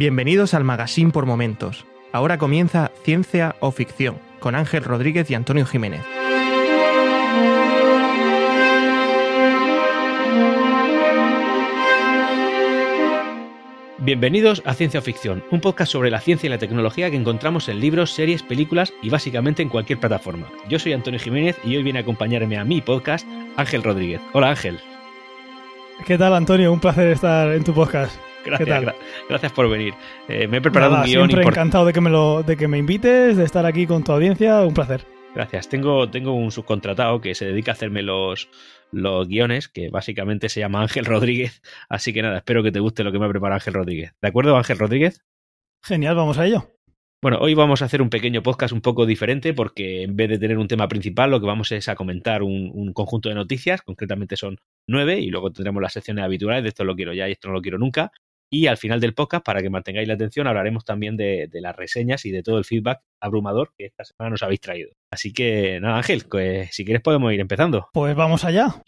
Bienvenidos al Magazine por Momentos. Ahora comienza Ciencia o Ficción con Ángel Rodríguez y Antonio Jiménez. Bienvenidos a Ciencia o Ficción, un podcast sobre la ciencia y la tecnología que encontramos en libros, series, películas y básicamente en cualquier plataforma. Yo soy Antonio Jiménez y hoy viene a acompañarme a mi podcast Ángel Rodríguez. Hola Ángel. ¿Qué tal Antonio? Un placer estar en tu podcast. Gracias, por venir. Eh, me he preparado Nada, un guion siempre encantado de que, me lo, de que me invites, de estar aquí con tu audiencia, un placer. Gracias. Tengo, tengo un subcontratado que se dedica a hacerme los, los guiones, que básicamente se llama Ángel Rodríguez. Así que nada, espero que te guste lo que me ha preparado Ángel Rodríguez. ¿De acuerdo, Ángel Rodríguez? Genial, vamos a ello. Bueno, hoy vamos a hacer un pequeño podcast un poco diferente porque en vez de tener un tema principal, lo que vamos es a comentar un, un conjunto de noticias, concretamente son nueve, y luego tendremos las secciones habituales de esto lo quiero ya y esto no lo quiero nunca. Y al final del podcast, para que mantengáis la atención, hablaremos también de, de las reseñas y de todo el feedback abrumador que esta semana nos habéis traído. Así que nada, Ángel, pues, si quieres podemos ir empezando. Pues vamos allá.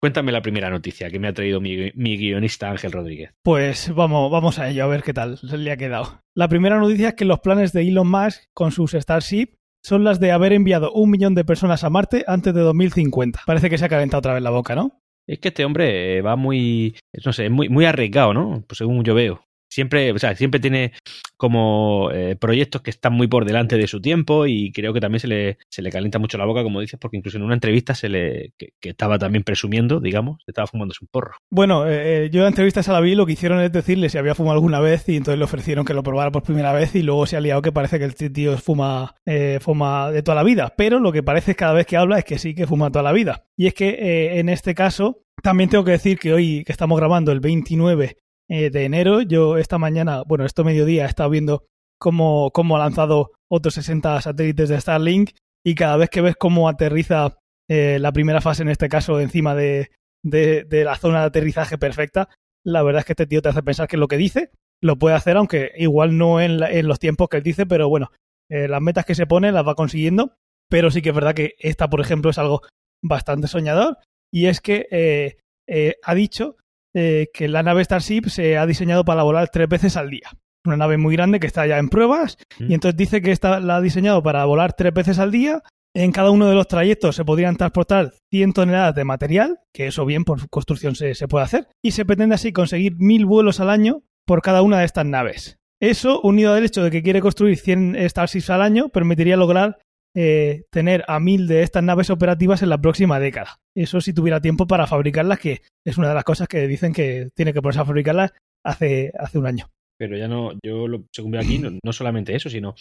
Cuéntame la primera noticia que me ha traído mi, mi guionista Ángel Rodríguez. Pues vamos, vamos a ello, a ver qué tal le ha quedado. La primera noticia es que los planes de Elon Musk con sus Starship son las de haber enviado un millón de personas a Marte antes de 2050. Parece que se ha calentado otra vez la boca, ¿no? Es que este hombre eh, va muy, no sé, muy, muy arriesgado, ¿no? Pues según yo veo. Siempre, o sea, siempre tiene como eh, proyectos que están muy por delante de su tiempo y creo que también se le, se le calienta mucho la boca, como dices, porque incluso en una entrevista se le, que, que estaba también presumiendo, digamos, estaba fumándose un porro. Bueno, eh, eh, yo en la entrevista a la vi lo que hicieron es decirle si había fumado alguna vez y entonces le ofrecieron que lo probara por primera vez y luego se ha liado que parece que el tío fuma, eh, fuma de toda la vida. Pero lo que parece cada vez que habla es que sí que fuma toda la vida. Y es que eh, en este caso también tengo que decir que hoy que estamos grabando el 29 eh, de enero, yo esta mañana, bueno, esto mediodía he estado viendo cómo, cómo ha lanzado otros 60 satélites de Starlink y cada vez que ves cómo aterriza eh, la primera fase, en este caso encima de, de, la zona de aterrizaje perfecta, la verdad es que este tío te hace pensar que lo que dice lo puede hacer, aunque igual no en, la- en los tiempos que él dice, pero bueno, eh, las metas que se pone las va consiguiendo, pero sí que es verdad que esta, por ejemplo, es algo bastante soñador, y es que eh, ha dicho eh, que la nave Starship se ha diseñado para volar tres veces al día. Una nave muy grande que está ya en pruebas, ¿Mm? y entonces dice que esta la ha diseñado para volar tres veces al día. En cada uno de los trayectos se podrían transportar 100 toneladas de material, que eso bien por construcción se, se puede hacer, y se pretende así conseguir mil vuelos al año por cada una de estas naves. Eso, unido al hecho de que quiere construir 100 Starships al año, permitiría lograr eh, tener a mil de estas naves operativas en la próxima década. Eso si tuviera tiempo para fabricarlas, que es una de las cosas que dicen que tiene que ponerse a fabricarlas hace, hace un año. Pero ya no, yo lo, según veo aquí, no, no solamente eso, sino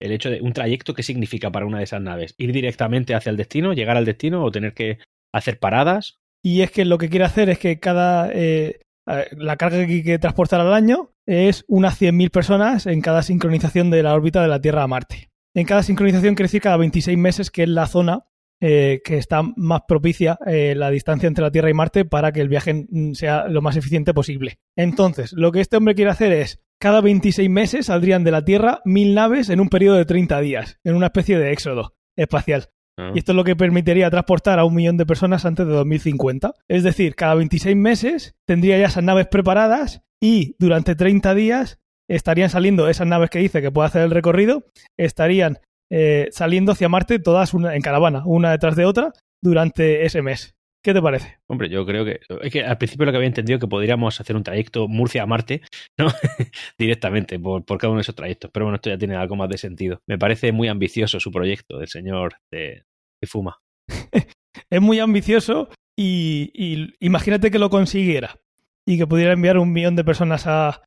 el hecho de un trayecto que significa para una de esas naves. Ir directamente hacia el destino, llegar al destino o tener que hacer paradas. Y es que lo que quiere hacer es que cada. eh, eh, la carga que hay que transportar al año es unas 100.000 personas en cada sincronización de la órbita de la Tierra a Marte. En cada sincronización quiere decir cada 26 meses, que es la zona eh, que está más propicia eh, la distancia entre la Tierra y Marte para que el viaje mm, sea lo más eficiente posible. Entonces, lo que este hombre quiere hacer es, cada 26 meses saldrían de la Tierra mil naves en un periodo de 30 días, en una especie de éxodo espacial. ¿no? Y esto es lo que permitiría transportar a un millón de personas antes de 2050. Es decir, cada 26 meses tendría ya esas naves preparadas y durante 30 días estarían saliendo esas naves que dice que puede hacer el recorrido, estarían eh, saliendo hacia Marte todas una- en caravana, una detrás de otra, durante ese mes. ¿Qué te parece? Hombre, yo creo que. Es que al principio lo que había entendido es que podríamos hacer un trayecto Murcia a Marte, ¿no? Directamente por, por cada uno de esos trayectos. Pero bueno, esto ya tiene algo más de sentido. Me parece muy ambicioso su proyecto del señor de, de Fuma. Es muy ambicioso y, y imagínate que lo consiguiera y que pudiera enviar un millón de personas a,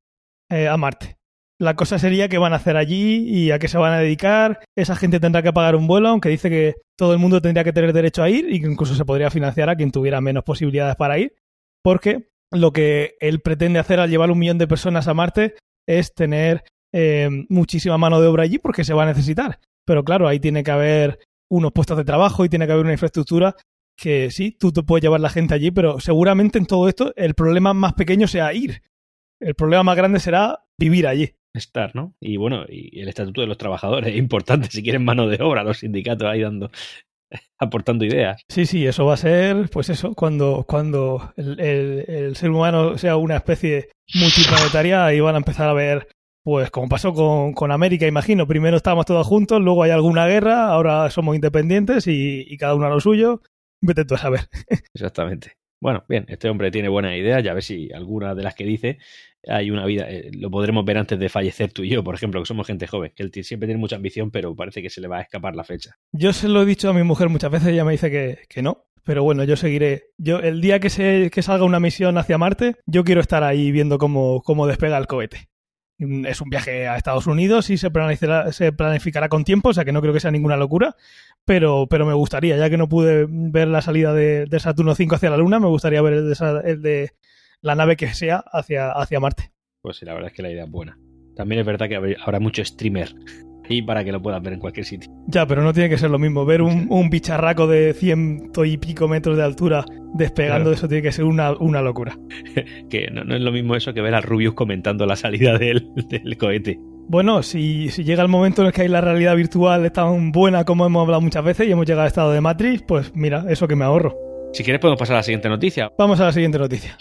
eh, a Marte. La cosa sería qué van a hacer allí y a qué se van a dedicar. Esa gente tendrá que pagar un vuelo, aunque dice que todo el mundo tendría que tener derecho a ir y que incluso se podría financiar a quien tuviera menos posibilidades para ir. Porque lo que él pretende hacer al llevar un millón de personas a Marte es tener eh, muchísima mano de obra allí porque se va a necesitar. Pero claro, ahí tiene que haber unos puestos de trabajo y tiene que haber una infraestructura que sí, tú te puedes llevar la gente allí, pero seguramente en todo esto el problema más pequeño sea ir. El problema más grande será vivir allí. Estar, ¿no? Y bueno, y el estatuto de los trabajadores es importante si quieren mano de obra, los sindicatos ahí dando aportando ideas. Sí, sí, eso va a ser, pues eso, cuando, cuando el, el- el ser humano sea una especie multiplanetaria, ahí van a empezar a ver, pues como pasó con, con América, imagino. Primero estábamos todos juntos, luego hay alguna guerra, ahora somos independientes y, y cada uno a lo suyo. Vete tú a saber. Exactamente. Bueno, bien, este hombre tiene buenas ideas, ya a ver si alguna de las que dice hay una vida, eh, lo podremos ver antes de fallecer tú y yo, por ejemplo, que somos gente joven, que siempre tiene mucha ambición, pero parece que se le va a escapar la fecha. Yo se lo he dicho a mi mujer muchas veces, ella me dice que, que no. Pero bueno, yo seguiré. Yo, el día que, se, que salga una misión hacia Marte, yo quiero estar ahí viendo cómo, cómo despega el cohete. Mm, Es un viaje a Estados Unidos y se planificará, con tiempo, o sea que no creo que sea ninguna locura. Pero, pero me gustaría, ya que no pude ver la salida de, Saturno 5 hacia la Luna, me gustaría ver el de, el de la nave que sea hacia, hacia Marte. Pues sí, la verdad es que la idea es buena. También es verdad que habrá- mucho streamer y para que lo puedan ver en cualquier sitio. Ya, pero no tiene que ser lo mismo. Ver un, un bicharraco de ciento y pico metros de altura despegando, Claro. eso tiene que ser una, una locura. Que no, no es lo mismo eso que ver a Rubius comentando la salida del, del cohete. Bueno, si, si llega el momento en el que hay la realidad virtual es tan buena como hemos hablado muchas veces y hemos llegado al estado de Matrix, pues mira, eso que me ahorro. Si quieres podemos pasar a la siguiente noticia. Vamos a la siguiente noticia.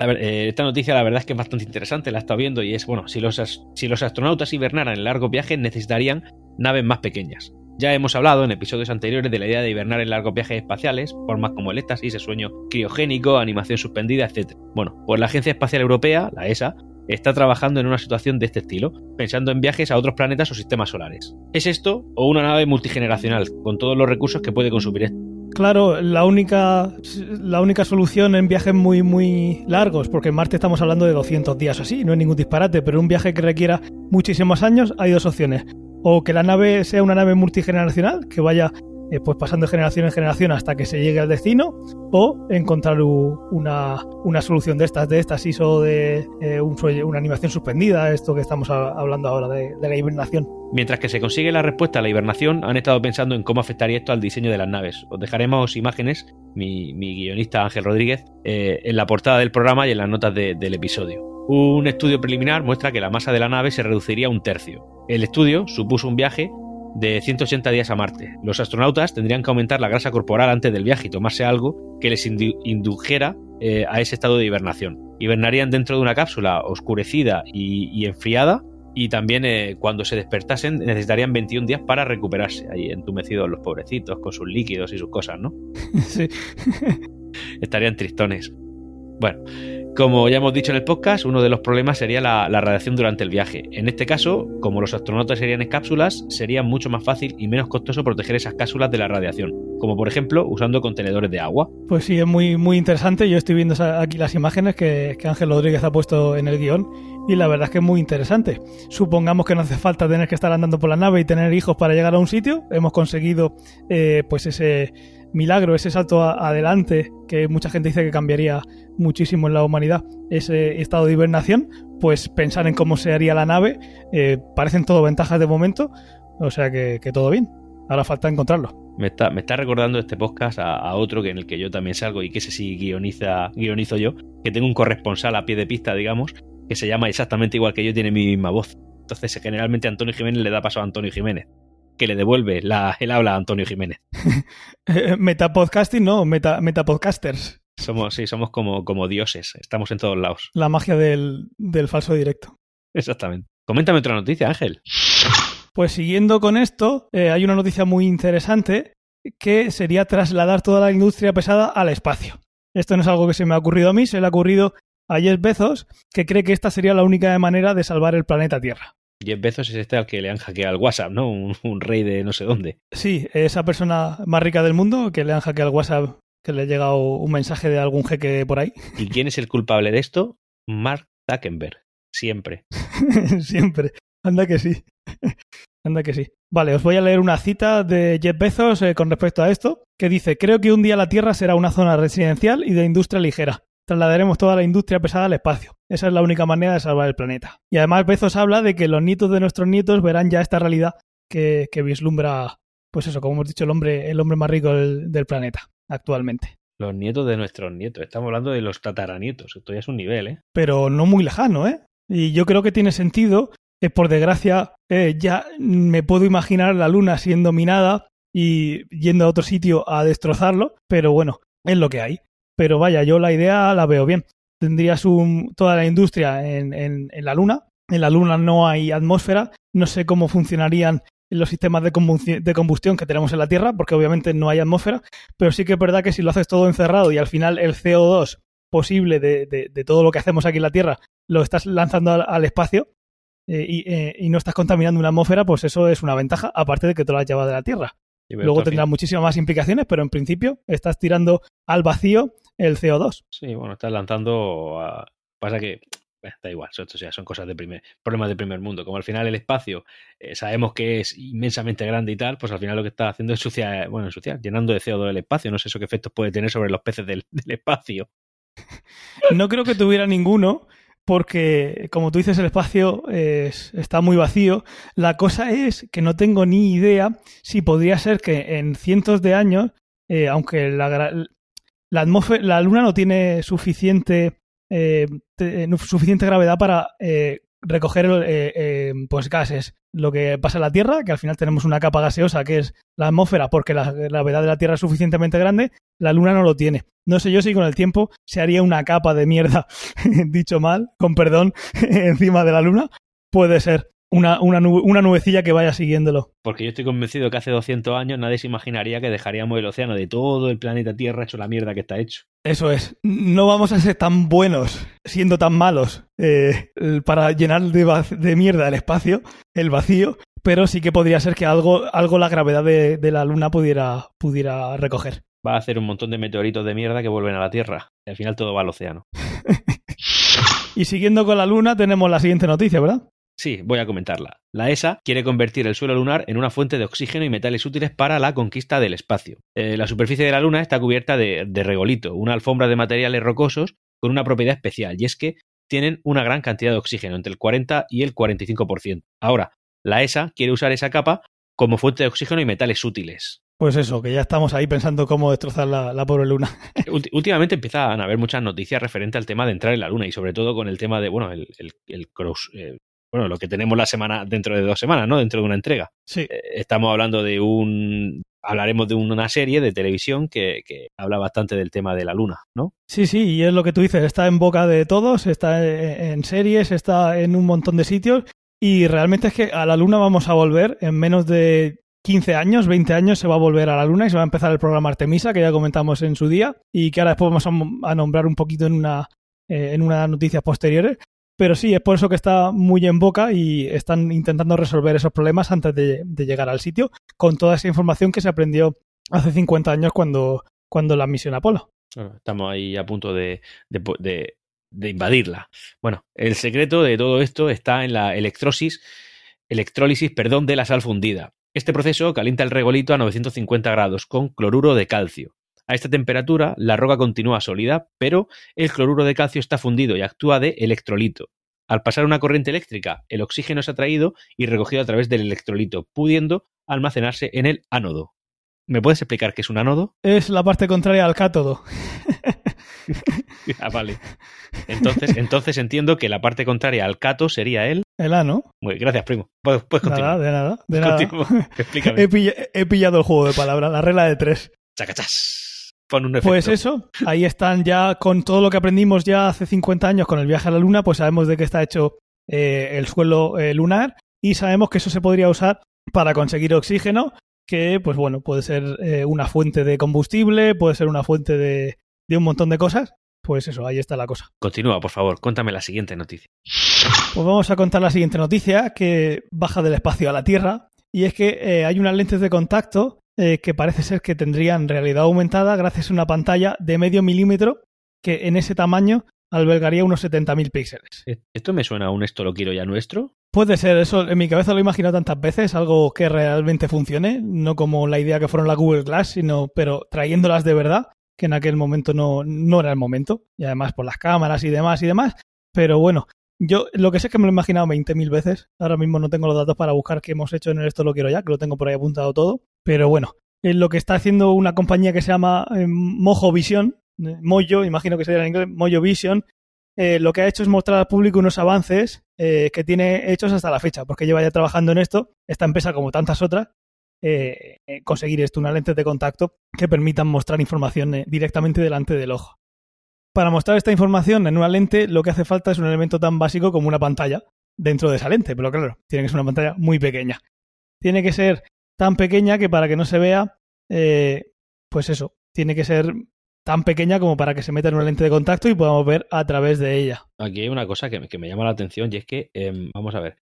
A ver, eh, esta noticia la verdad es que es bastante interesante, la he estado viendo y es, bueno, si los, si los astronautas hibernaran en largos viajes necesitarían naves más pequeñas. Ya hemos hablado en episodios anteriores de la idea de hibernar en largos viajes espaciales, formas como el éxtasis, el sueño criogénico, animación suspendida, etc. Bueno, pues la Agencia Espacial Europea, la ESA, está trabajando en una situación de este estilo, pensando en viajes a otros planetas o sistemas solares. ¿Es esto o una nave multigeneracional, con todos los recursos que puede consumir? Claro, la única, la única solución en viajes muy, muy largos, porque en Marte estamos hablando de 200 días o así, no es ningún disparate, pero un viaje que requiera muchísimos años, hay dos opciones. O que la nave sea una nave multigeneracional, que vaya eh, pues pasando de generación en generación hasta que se llegue al destino, o encontrar una, una solución de estas, de éxtasis o de eh, un una animación suspendida, esto que estamos hablando ahora de, la hibernación. Mientras que se consigue la respuesta a la hibernación, han estado pensando en cómo afectaría esto al diseño de las naves. Os dejaremos imágenes, mi, mi guionista Ángel Rodríguez, eh, en la portada del programa y en las notas de- del episodio. Un estudio preliminar muestra que la masa de la nave se reduciría a un tercio. El estudio supuso un viaje de 180 días a Marte. Los astronautas tendrían que aumentar la grasa corporal antes del viaje y tomarse algo que les indu- indujera eh, a ese estado de hibernación. Hibernarían dentro de una cápsula oscurecida y, y enfriada y también eh, cuando se despertasen necesitarían 21 días para recuperarse, ahí entumecidos los pobrecitos con sus líquidos y sus cosas, ¿no? sí. Estarían tristones. Bueno, como ya hemos dicho en el podcast, uno de los problemas sería la, radiación durante el viaje. En este caso, como los astronautas serían en cápsulas, sería mucho más fácil y menos costoso proteger esas cápsulas de la radiación, como por ejemplo usando contenedores de agua. Pues sí, es muy, muy interesante. Yo estoy viendo aquí las imágenes que, que Ángel Rodríguez ha puesto en el guion y la verdad es que es muy interesante. Supongamos que no hace falta tener que estar andando por la nave y tener hijos para llegar a un sitio. Hemos conseguido eh, pues ese milagro, ese salto a- adelante que mucha gente dice que cambiaría muchísimo en la humanidad, ese estado de hibernación. Pues pensar en cómo se haría la nave, eh, parecen todo ventajas de momento, o sea que, todo bien. Ahora falta encontrarlo. Me está, me está recordando este podcast a, a otro que en el que yo también salgo y que ese sí guioniza, guionizo yo, que tengo un corresponsal a pie de pista, digamos, que se llama exactamente igual que yo, tiene mi misma voz. Entonces, generalmente Antonio Jiménez le da paso a Antonio Jiménez, que le devuelve la, el habla a Antonio Jiménez. Metapodcasting, no, meta, metapodcasters. Somos, sí, somos como, como dioses, estamos en todos lados. La magia del, del falso directo. Exactamente. Coméntame otra noticia, Ángel. Pues siguiendo con esto, eh, hay una noticia muy interesante que sería trasladar toda la industria pesada al espacio. Esto no es algo que se me ha ocurrido a mí, se le ha ocurrido a Jeff Bezos, que cree que esta sería la única manera de salvar el planeta Tierra. Jeff Bezos es este al que le han hackeado el WhatsApp, ¿no? Un, un rey de no sé dónde. Sí, esa persona más rica del mundo que le han hackeado el WhatsApp, que le ha llegado un mensaje de algún jeque por ahí. ¿Y quién es el culpable de esto? Mark Zuckerberg. Siempre. Siempre. Anda que sí. Anda que sí. Vale, os voy a leer una cita de Jeff Bezos eh, con respecto a esto, que dice, creo que un día la Tierra será una zona residencial y de industria ligera. Trasladaremos toda la industria pesada al espacio. Esa es la única manera de salvar el planeta. Y además Bezos habla de que los nietos de nuestros nietos verán ya esta realidad que, que vislumbra, pues eso, como hemos dicho, el hombre, el hombre más rico del, del planeta actualmente. Los nietos de nuestros nietos. Estamos hablando de los tataranietos. Esto ya es un nivel, ¿eh? pero no muy lejano, ¿eh? Y yo creo que tiene sentido. Eh, por desgracia, eh, ya me puedo imaginar la luna siendo minada y yendo a otro sitio a destrozarlo, pero bueno, es lo que hay. Pero vaya, yo la idea la veo bien. Tendrías un, toda la industria en, en, en la Luna. En la Luna no hay atmósfera. No sé cómo funcionarían los sistemas de combustión, de combustión que tenemos en la Tierra, porque obviamente no hay atmósfera, pero sí que es verdad que si lo haces todo encerrado y al final el CO2 posible de, de, de todo lo que hacemos aquí en la Tierra lo estás lanzando al, al espacio eh, y, eh, y, no estás contaminando una atmósfera, pues eso es una ventaja, aparte de que te lo has llevado de la Tierra. Luego tendrá muchísimas más implicaciones, pero en principio estás tirando al vacío el CO2. Sí, bueno, estás lanzando a... Pasa que da igual, esto ya son cosas de primer, problemas de primer mundo. Como al final el espacio eh, sabemos que es inmensamente grande y tal, pues al final lo que está haciendo es suciar, bueno, ensuciar, llenando de CO2 el espacio. No sé eso qué efectos puede tener sobre los peces del, del espacio. No creo que tuviera ninguno, porque como tú dices, el espacio es, está muy vacío. La cosa es que no tengo ni idea si podría ser que en cientos de años, eh, aunque la, la, atmósfera, la Luna no tiene suficiente eh, suficiente gravedad para eh, recoger eh, eh, pues gases. Lo que pasa en la Tierra, que al final tenemos una capa gaseosa que es la atmósfera, porque la gravedad de la Tierra es suficientemente grande, la Luna no lo tiene. No sé yo si con el tiempo se haría una capa de mierda, dicho mal, con perdón, encima de la Luna. Puede ser una, una, nube, una, nubecilla que vaya siguiéndolo. Porque yo estoy convencido que hace 200 años nadie se imaginaría que dejaríamos el océano de todo el planeta Tierra hecho la mierda que está hecho. Eso es. No vamos a ser tan buenos siendo tan malos eh, para llenar de, de, mierda el espacio, el vacío, pero sí que podría ser que algo, algo la gravedad de, de la Luna pudiera, pudiera recoger. Va a hacer un montón de meteoritos de mierda que vuelven a la Tierra. Y al final todo va al océano. y siguiendo con la Luna tenemos la siguiente noticia, ¿verdad? Sí, voy a comentarla. La ESA quiere convertir el suelo lunar en una fuente de oxígeno y metales útiles para la conquista del espacio. Eh, la superficie de la Luna está cubierta de, de, regolito, una alfombra de materiales rocosos con una propiedad especial, y es que tienen una gran cantidad de oxígeno, entre el 40 y el 45%. Ahora, la ESA quiere usar esa capa como fuente de oxígeno y metales útiles. Pues eso, que ya estamos ahí pensando cómo destrozar la, la pobre luna. Últimamente empiezan a haber muchas noticias referente al tema de entrar en la luna y sobre todo con el tema de, bueno, el, el, el cross, eh, bueno, lo que tenemos la semana dentro de dos semanas, ¿no? Dentro de una entrega. Sí. Eh, estamos hablando de un hablaremos de una serie de televisión que, que, habla bastante del tema de la luna, ¿no? Sí, sí, y es lo que tú dices, está en boca de todos, está en series, está en un montón de sitios y realmente es que a la luna vamos a volver en menos de 15 años, 20 años se va a volver a la luna y se va a empezar el programa Artemisa que ya comentamos en su día y que ahora después vamos a, nombrar un poquito en una eh, en unas noticias posteriores. Pero sí, es por eso que está muy en boca y están intentando resolver esos problemas antes de, llegar al sitio, con toda esa información que se aprendió hace 50 años cuando, cuando la misión Apolo. Estamos ahí a punto de, de, de, de, invadirla. Bueno, el secreto de todo esto está en la electrosis, electrólisis perdón, de la sal fundida. Este proceso calienta el regolito a 950 grados con cloruro de calcio. A esta temperatura, la roca continúa sólida, pero el cloruro de calcio está fundido y actúa de electrolito. Al pasar una corriente eléctrica, el oxígeno es atraído y recogido a través del electrolito, pudiendo almacenarse en el ánodo. ¿Me puedes explicar qué es un ánodo? Es la parte contraria al cátodo. ah, vale. Entonces, entonces entiendo que la parte contraria al cato sería el... El ano. Muy gracias, primo. Puedes, puedes continuar. Nada, de nada. De nada. Explícame. He, pill he, pillado el juego de palabras, la regla de tres. Chacachas. Pues eso, ahí están ya con todo lo que aprendimos ya hace 50 años con el viaje a la Luna, pues sabemos de qué está hecho eh, el suelo eh, lunar y sabemos que eso se podría usar para conseguir oxígeno, que pues bueno, puede ser eh, una fuente de combustible, puede ser una fuente de, de, un montón de cosas. Pues eso, ahí está la cosa. Continúa, por favor, cuéntame la siguiente noticia. Pues vamos a contar la siguiente noticia que baja del espacio a la Tierra y es que hay unas lentes de contacto eh, que parece ser que tendrían realidad aumentada gracias a una pantalla de medio milímetro que en ese tamaño albergaría unos 70.000 píxeles. ¿Esto me suena a un esto lo quiero ya nuestro? Puede ser, eso en mi cabeza lo he imaginado tantas veces, algo que realmente funcione, no como la idea que fueron la Google Glass, sino, pero trayéndolas de verdad, que en aquel momento no, no era el momento, y además por las cámaras y demás y demás, pero bueno, yo lo que sé es que me lo he imaginado 20.000 veces. Ahora mismo no tengo los datos para buscar qué hemos hecho en el Esto lo quiero ya, que lo tengo por ahí apuntado todo. Pero bueno, es lo que está haciendo una compañía que se llama eh, Mojo Vision, eh, Mojo, imagino que sería en inglés, Mojo Vision, eh, lo que ha hecho es mostrar al público unos avances eh, que tiene hechos hasta la fecha, porque lleva ya trabajando en esto, esta empresa como tantas otras, eh, eh, conseguir esto, una lente de contacto que permitan mostrar información eh, directamente delante del ojo. Para mostrar esta información en una lente lo que hace falta es un elemento tan básico como una pantalla dentro de esa lente, pero claro, tiene que ser una pantalla muy pequeña. Tiene que ser tan pequeña que para que no se vea, pues eso, tiene que ser tan pequeña como para que se meta en una lente de contacto y podamos ver a través de ella. Aquí hay una cosa que, me llama la atención y es que, em, vamos a ver,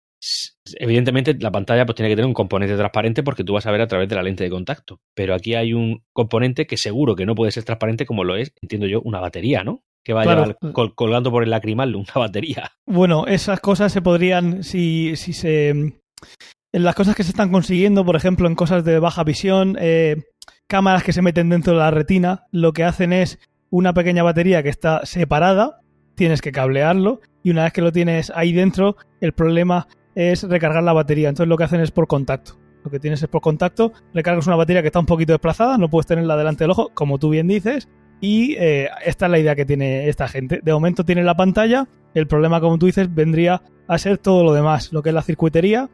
evidentemente la pantalla pues tiene que tener un componente transparente porque tú vas a ver a través de la lente de contacto, pero aquí hay un componente que seguro que no puede ser transparente como lo es, entiendo yo, una batería, ¿no? Que vaya colgando por el lacrimal una batería. Bueno, esas cosas se podrían, si, si se... En las cosas que se están consiguiendo, por ejemplo, en cosas de baja visión, eh, cámaras que se meten dentro de la retina, lo que hacen es una pequeña batería que está separada, tienes que cablearlo, y una vez que lo tienes ahí dentro, el problema es recargar la batería. Entonces lo que hacen es por contacto. Lo que tienes es por contacto, recargas una batería que está un poquito desplazada, no puedes tenerla delante del ojo, como tú bien dices, y eh, esta es la idea que tiene esta gente. De momento tiene la pantalla, el problema, como tú dices, vendría a ser todo lo demás, lo que es la circuitería,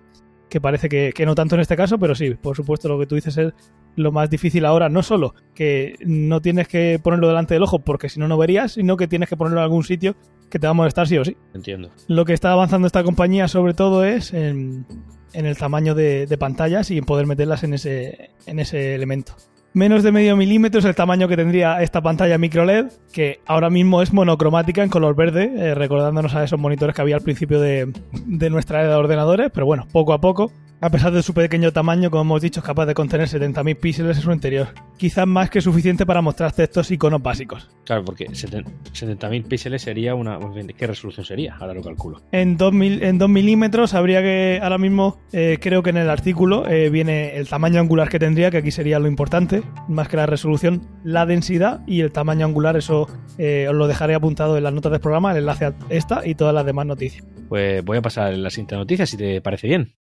que parece que, que, no tanto en este caso, pero sí, por supuesto lo que tú dices es lo más difícil ahora, no solo que no tienes que ponerlo delante del ojo porque si no no verías, sino que tienes que ponerlo en algún sitio que te va a molestar sí o sí. Entiendo. Lo que está avanzando esta compañía sobre todo es en, el tamaño de, pantallas y en poder meterlas en ese, en ese elemento. Menos de medio milímetro es el tamaño que tendría esta pantalla micro LED, que ahora mismo es monocromática en color verde, eh, recordándonos a esos monitores que había al principio de, de nuestra era de ordenadores, pero bueno, poco a poco a pesar de su pequeño tamaño, como hemos dicho, es capaz de contener 70.000 píxeles en su interior. Quizás más que suficiente para mostrarte estos iconos básicos. Claro, porque 70.000 píxeles sería una... ¿Qué resolución sería? Ahora lo calculo. En 2, en 2 milímetros habría que... Ahora mismo eh, creo que en el artículo eh, viene el tamaño angular que tendría, que aquí sería lo importante, más que la resolución, la densidad y el tamaño angular. Eso eh, os lo dejaré apuntado en las notas del programa, el enlace a esta y todas las demás noticias. Pues voy a pasar la siguiente noticia si te parece bien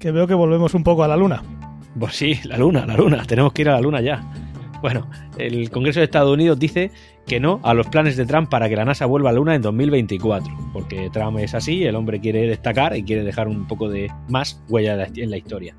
que veo que volvemos un poco a la luna. Pues sí, la luna, la luna, tenemos que ir a la luna ya. Bueno, el Congreso de Estados Unidos dice que no a los planes de Trump para que la NASA vuelva a la Luna en 2024, porque Trump es así, el hombre quiere destacar y quiere dejar un poco de más huella en la historia.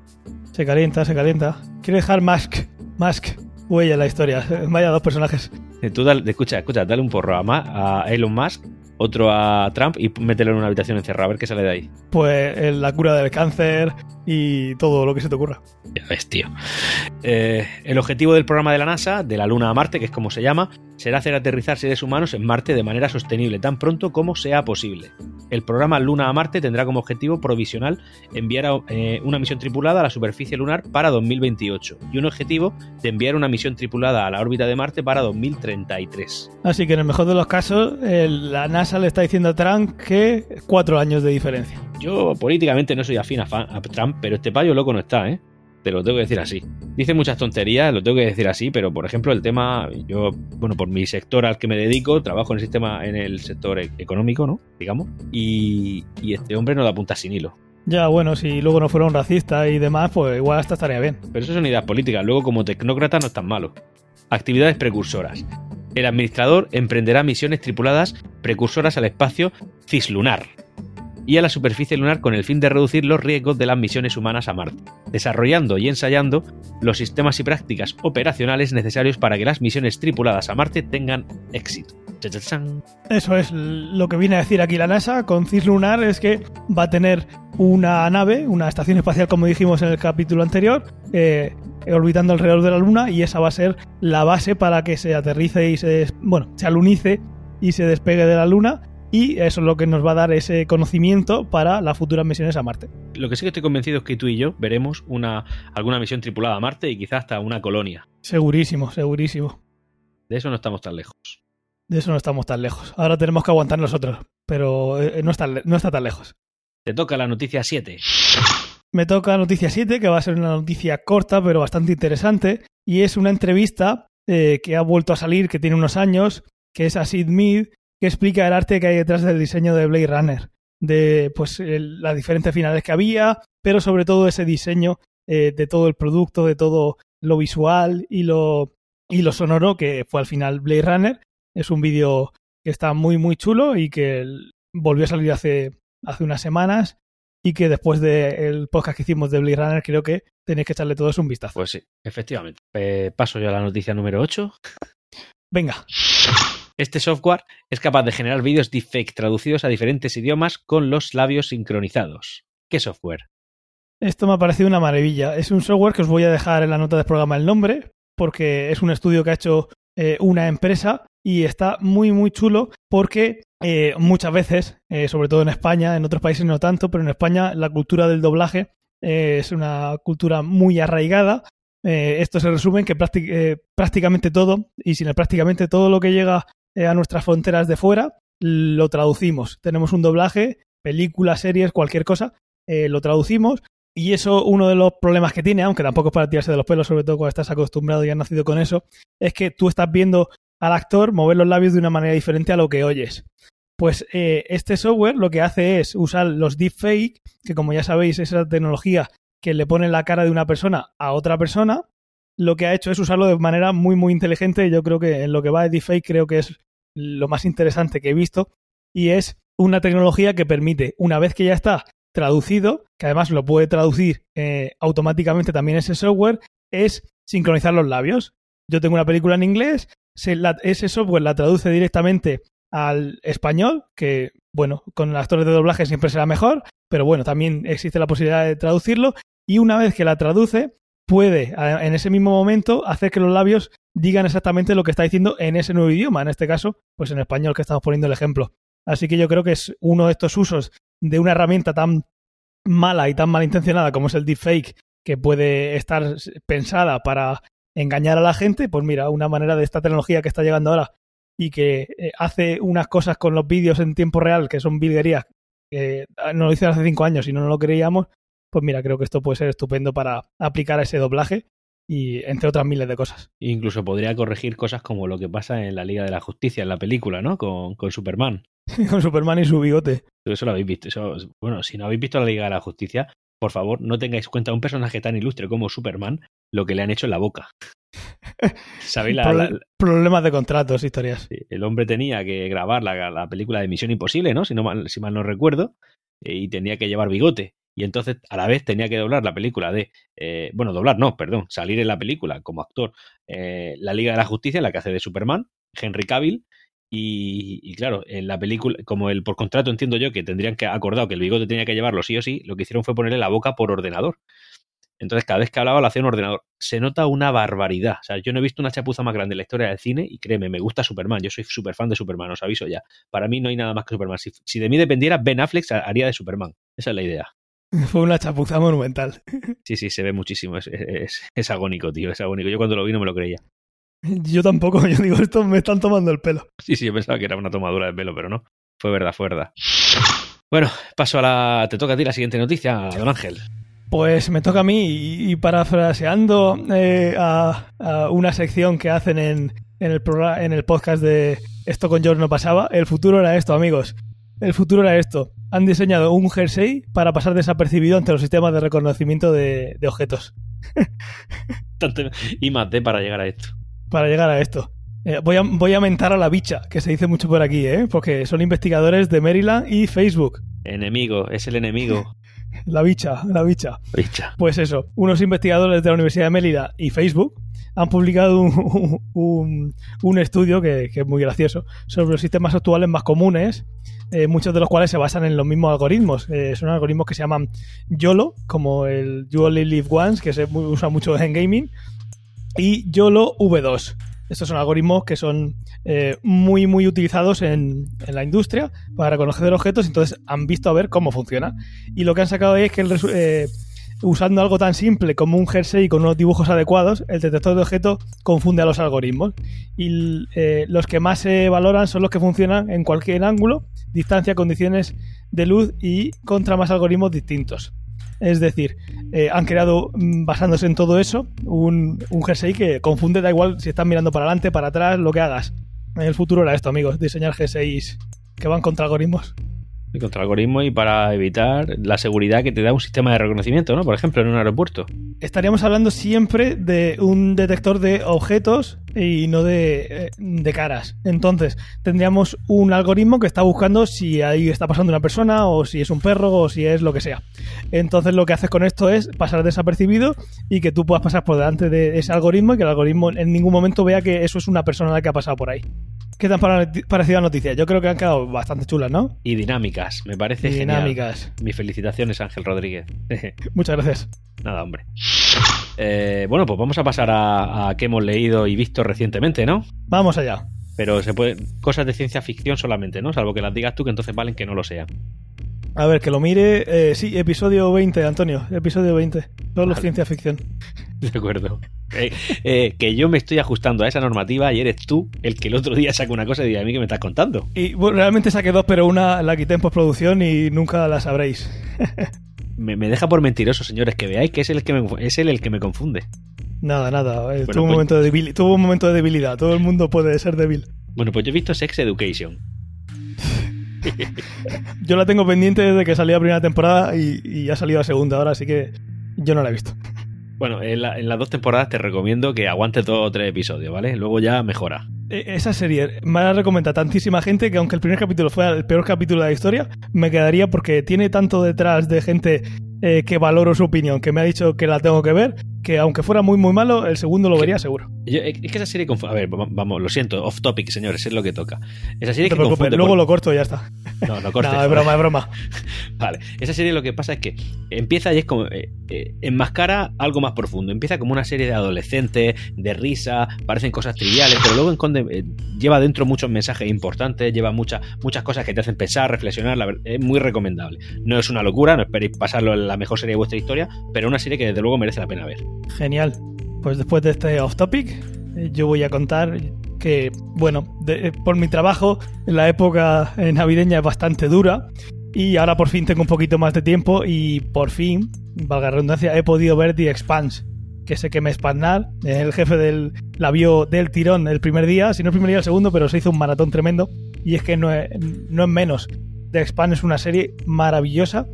Se calienta, se calienta. Quiere dejar más, más huella en la historia. Vaya dos personajes. Eh, tú dale, escucha, escucha, dale un porro a, a Elon Musk otro a Trump y mételo en una habitación encerrada, a ver qué sale de ahí. Pues la cura del cáncer y todo lo que se te ocurra. Ya ves, tío. Eh, el objetivo del programa de la NASA, de la Luna a Marte, que es como se llama, será hacer aterrizar seres humanos en Marte de manera sostenible, tan pronto como sea posible. El programa Luna a Marte tendrá como objetivo provisional enviar eh, una misión tripulada a la superficie lunar para 2028 y un objetivo de enviar una misión tripulada a la órbita de Marte para 2033. Así que en el mejor de los casos, la NASA le está diciendo a Trump que cuatro años de diferencia. Yo políticamente no soy afín a, a Trump, pero este payo loco no está, ¿eh? Te lo tengo que decir así. Dice muchas tonterías, lo tengo que decir así, pero por ejemplo el tema, yo, bueno, por mi sector al que me dedico, trabajo en el sistema, en el sector e-, económico, ¿no? Digamos, y, este hombre no da punta sin hilo. Ya, bueno, si luego no fuera un racista y demás, pues igual hasta estaría bien. Pero eso son ideas políticas, luego como tecnócrata no es tan malo. Actividades precursoras. El administrador emprenderá misiones tripuladas precursoras al espacio cislunar y a la superficie lunar con el fin de reducir los riesgos de las misiones humanas a Marte, desarrollando y ensayando los sistemas y prácticas operacionales necesarios para que las misiones tripuladas a Marte tengan éxito. Eso es lo que viene a decir aquí la NASA con Cislunar, es que va a tener una nave, una estación espacial como dijimos en el capítulo anterior, eh, orbitando alrededor de la Luna y esa va a ser la base para que se aterrice y se, bueno, se alunice y se despegue de la Luna y eso es lo que nos va a dar ese conocimiento para las futuras misiones a Marte. Lo que sí que estoy convencido es que tú y yo veremos una, alguna misión tripulada a Marte y quizás hasta una colonia. Segurísimo, segurísimo. De eso no estamos tan lejos. De eso no estamos tan lejos. Ahora tenemos que aguantar nosotros, pero eh, no está, no está tan lejos. Te toca la noticia 7. Me toca la noticia 7, que va a ser una noticia corta, pero bastante interesante, y es una entrevista eh, que ha vuelto a salir, que tiene unos años, que es a Sid Mead, que explica el arte que hay detrás del diseño de Blade Runner, de pues las diferentes finales que había, pero sobre todo ese diseño eh, de todo el producto, de todo lo visual y lo, y lo sonoro que fue al final Blade Runner. Es un vídeo que está muy muy chulo y que volvió a salir hace, hace unas semanas y que después del podcast que hicimos de Blade Runner creo que tenéis que echarle todos un vistazo. Pues sí, efectivamente. Eh, paso yo a la noticia número 8. Venga. Este software es capaz de generar vídeos deepfake traducidos a diferentes idiomas con los labios sincronizados. ¿Qué software? Esto me ha parecido una maravilla. Es un software que os voy a dejar en la nota del programa el nombre, porque es un estudio que ha hecho eh, una empresa y está muy, muy chulo porque eh, muchas veces, eh, sobre todo en España, en otros países no tanto, pero en España la cultura del doblaje es una cultura muy arraigada. esto se resume en que prácticamente todo, y sin el prácticamente todo lo que llega a nuestras fronteras de fuera, lo traducimos. Tenemos un doblaje, películas, series, cualquier cosa, lo traducimos y eso, uno de los problemas que tiene, aunque tampoco es para tirarse de los pelos, sobre todo cuando estás acostumbrado y has nacido con eso, es que tú estás viendo al actor mover los labios de una manera diferente a lo que oyes. Pues eh, este software lo que hace es usar los deepfake, que como ya sabéis es esa tecnología que le pone la cara de una persona a otra persona, lo que ha hecho es usarlo de manera muy muy inteligente. Yo creo que en lo que va de deepfake creo que es lo más interesante que he visto y es una tecnología que permite, una vez que ya está traducido, que además lo puede traducir eh, automáticamente también ese software, es sincronizar los labios. Yo tengo una película en inglés, ese software la traduce directamente al español, que bueno, con actores de doblaje siempre será mejor, pero bueno, también existe la posibilidad de traducirlo y una vez que la traduce, puede en ese mismo momento hacer que los labios digan exactamente lo que está diciendo en ese nuevo idioma, en este caso, pues en español que estamos poniendo el ejemplo. Así que yo creo que es uno de estos usos de una herramienta tan mala y tan malintencionada como es el deepfake, que puede estar pensada para engañar a la gente, pues mira, una manera de esta tecnología que está llegando ahora y que eh, hace unas cosas con los vídeos en tiempo real que son virguerías, que no lo hicieron hace cinco años y no lo creíamos, pues mira, creo que esto puede ser estupendo para aplicar a ese doblaje y entre otras miles de cosas. Incluso podría corregir cosas como lo que pasa en la Liga de la Justicia, en la película, ¿no? Con, con Superman. con Superman y su bigote. Eso lo habéis visto. Eso, bueno, si no habéis visto la Liga de la Justicia, por favor, no tengáis cuenta a un personaje tan ilustre como Superman lo que le han hecho en la boca. ¿Sabéis la, Problemas de contratos, historias. el hombre tenía que grabar la, película de Misión Imposible, ¿no? Si, no mal, si mal no recuerdo, eh, y tenía que llevar bigote. Y entonces, a la vez, tenía que doblar la película de. Eh, bueno, doblar, no, perdón, salir en la película como actor. Eh, la Liga de la Justicia, la que hace de Superman, Henry Cavill, y, claro, en la película, como el por contrato entiendo yo que tendrían que acordado que el bigote tenía que llevarlo sí o sí, lo que hicieron fue ponerle la boca por ordenador. Entonces, cada vez que hablaba lo hacía un ordenador. Se nota una barbaridad. O sea, yo no he visto una chapuza más grande en la historia del cine y créeme, me gusta Superman. Yo soy súper fan de Superman, os aviso ya. Para mí no hay nada más que Superman. Si, de mí dependiera, Ben Affleck haría de Superman. Esa es la idea. Fue una chapuza monumental. Sí, sí, se ve muchísimo. Es, es agónico, tío. Es agónico. Yo cuando lo vi no me lo creía. Yo tampoco, yo digo, esto me están tomando el pelo. Sí, sí, yo pensaba que era una tomadura de pelo, pero no. Fue verdad, fue verdad. Bueno, paso a la. Te toca a ti la siguiente noticia, don Ángel. Pues me toca a mí y, parafraseando eh, a, una sección que hacen en, en, el en el podcast de Esto con George no pasaba, el futuro era esto, amigos. El futuro era esto. Han diseñado un jersey para pasar desapercibido ante los sistemas de reconocimiento de, de objetos. y más de para llegar a esto para llegar a esto. Eh, voy, a, voy a mentar a la bicha, que se dice mucho por aquí, ¿eh? porque son investigadores de Maryland y Facebook. Enemigo, es el enemigo. la bicha, la bicha. bicha. Pues eso, unos investigadores de la Universidad de Mérida y Facebook han publicado un, un, estudio que, es muy gracioso sobre los sistemas actuales más comunes, eh, muchos de los cuales se basan en los mismos algoritmos. Eh, son algoritmos que se llaman YOLO, como el You Only Live Once, que se usa mucho en gaming, y YOLO V2. Estos son algoritmos que son eh, muy, muy utilizados en, la industria para reconocer objetos, entonces han visto a ver cómo funciona. Y lo que han sacado ahí es que eh, usando algo tan simple como un jersey con unos dibujos adecuados, el detector de objetos confunde a los algoritmos. Y eh, los que más se valoran son los que funcionan en cualquier ángulo, distancia, condiciones de luz y contra más algoritmos distintos. Es decir, eh, han creado, mm, basándose en todo eso, un, un jersey que confunde, da igual si estás mirando para adelante, para atrás, lo que hagas. En el futuro era esto, amigos, diseñar jerseys que van contra algoritmos. Contra algoritmos y para evitar la seguridad que te da un sistema de reconocimiento, ¿no? Por ejemplo, en un aeropuerto. Estaríamos hablando siempre de un detector de objetos y no de, eh, de caras. Entonces, tendríamos un algoritmo que está buscando si ahí está pasando una persona o si es un perro o si es lo que sea. Entonces, lo que haces con esto es pasar desapercibido y que tú puedas pasar por delante de ese algoritmo y que el algoritmo en ningún momento vea que eso es una persona la que ha pasado por ahí. ¿Qué tan parecida noticia? Yo creo que han quedado bastante chulas, ¿no? Y dinámicas, me parece dinámicas. genial. Mis felicitaciones, Ángel Rodríguez. Muchas gracias. Nada, hombre. Eh, bueno, pues vamos a pasar a, a qué hemos leído y visto recientemente, ¿no? Vamos allá. Pero se puede. Cosas de ciencia ficción solamente, ¿no? Salvo que las digas tú, que entonces valen que no lo sean. A ver, que lo mire. eh, sí, episodio 20, Antonio. Episodio 20. Solo Vale. ciencia ficción. De acuerdo. Eh, eh, que yo me estoy ajustando a esa normativa y eres tú el que el otro día saca una cosa y dice a mí que me estás contando. Y bueno, realmente saqué dos, pero una la quité en postproducción y nunca la sabréis. Me, me deja por mentiroso, señores, que veáis que es el que me, es él el que me confunde. Nada, nada. eh, Bueno, tuvo, un pues- momento de debil- tuvo un momento de debilidad. Todo el mundo puede ser débil. Bueno, pues yo he visto Sex Education. Yo la tengo pendiente desde que salió la primera temporada y, y ha salido la segunda ahora, así que yo no la he visto. Bueno, en, la- en las dos temporadas te recomiendo que aguantes dos o tres episodios, ¿vale? Luego ya mejora. Eh, Esa serie me la recomienda tantísima gente que aunque el primer capítulo fuera el peor capítulo de la historia, me quedaría porque tiene tanto detrás de gente eh, que valoro su opinión, que me ha dicho que la tengo que ver, que aunque fuera muy muy malo, el segundo lo vería seguro. Yo- es que esa serie A ver, va- vamos, lo siento, off topic, señores, es lo que toca. Esa serie No te que preocupes, luego por- lo corto y ya está. No, no cortes. No, es broma, es broma. Vale, esa serie lo que pasa es que empieza y es como. Eh, eh, enmascara algo más profundo. Empieza como una serie de adolescentes, de risa, parecen cosas triviales, pero luego eh, lleva dentro muchos mensajes importantes, lleva muchas muchas cosas que te hacen pensar, reflexionar. La ver- es muy recomendable. No es una locura, no esperéis pasarlo en la mejor serie de vuestra historia, pero una serie que desde luego merece la pena ver. Genial. Pues después de este off topic, eh, yo voy a contar que, bueno, de- eh, por mi trabajo, la época eh, navideña es bastante dura y ahora por fin tengo un poquito más de tiempo y por fin, valga la redundancia, he podido ver The Expanse, que sé que me Spannal, el jefe del, la vio del tirón el primer día, si no el primer día el segundo, pero se hizo un maratón tremendo y es que no es, no es menos. The Expanse es una serie maravillosa.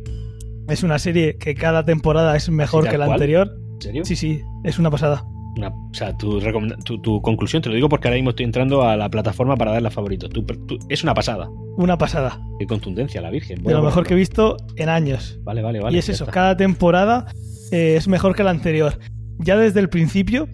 Es una serie que cada temporada es mejor ¿Sí, que la cual? anterior. ¿En serio? Sí, sí, es una pasada. Una- o sea, tu, tu, tu conclusión, te lo digo porque ahora mismo estoy entrando a la plataforma para dar la favorito. Tu- tu- es una pasada. Una pasada. Qué contundencia, la Virgen. De Voy a lo mejor que he visto en años. Vale, vale, vale. y es eso, está. cada temporada eh, es mejor que la anterior. Ya desde el principio,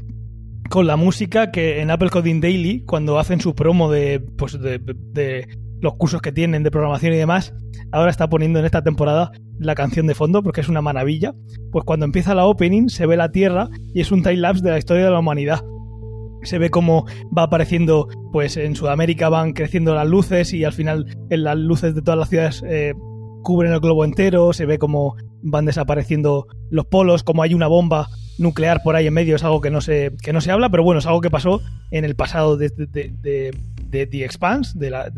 con la música que en Apple Coding Daily, cuando hacen su promo de, pues de, de los cursos que tienen de programación y demás, ahora está poniendo en esta temporada la canción de fondo porque es una maravilla. Pues cuando empieza la opening se ve la Tierra y es un time-lapse de la historia de la humanidad. Se ve cómo va apareciendo, pues en Sudamérica van creciendo las luces y al final en las luces de todas las ciudades eh, cubren el globo entero, se ve cómo van desapareciendo los polos, como hay una bomba nuclear por ahí en medio, es algo que no se, que no se habla, pero bueno, es algo que pasó en el pasado de, de, The Expanse, de la,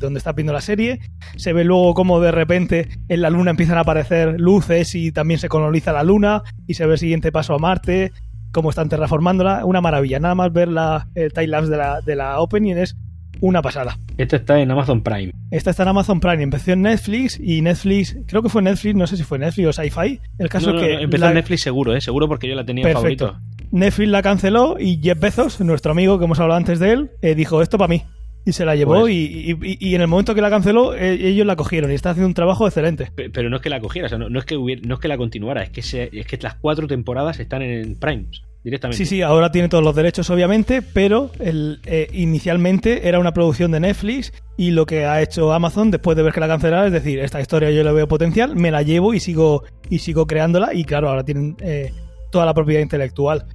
donde está viendo la serie. Se ve luego cómo de repente en la luna empiezan a aparecer luces y también se coloniza la luna y se ve el siguiente paso a Marte, cómo están terraformándola, una maravilla. Nada más ver la, el time-lapse de la, de la opening es una pasada. Esto está en Amazon Prime. Esta está en Amazon Prime, empezó en Netflix y Netflix, creo que fue Netflix, no sé si fue Netflix o Sci-Fi. El caso No, es no, que no, empezó la- en Netflix seguro, ¿eh? Seguro porque yo la tenía en Perfecto. favorito. Netflix la canceló y Jeff Bezos, nuestro amigo que hemos hablado antes de él, eh, dijo esto para mí. Y se la llevó Pues- y, y- y en el momento que la canceló, eh, ellos la cogieron y está haciendo un trabajo excelente. Pe- Pero no es que la cogiera, o sea, no, no es que hubiera- no es que la continuara, es que se- es que las cuatro temporadas están en Prime directamente. Sí, sí, ahora tiene todos los derechos, obviamente, pero el, eh, inicialmente era una producción de Netflix y lo que ha hecho Amazon después de ver que la cancelaron es decir, esta historia yo le veo potencial, me la llevo y sigo, y sigo creándola y claro, ahora tienen eh, toda la propiedad intelectual.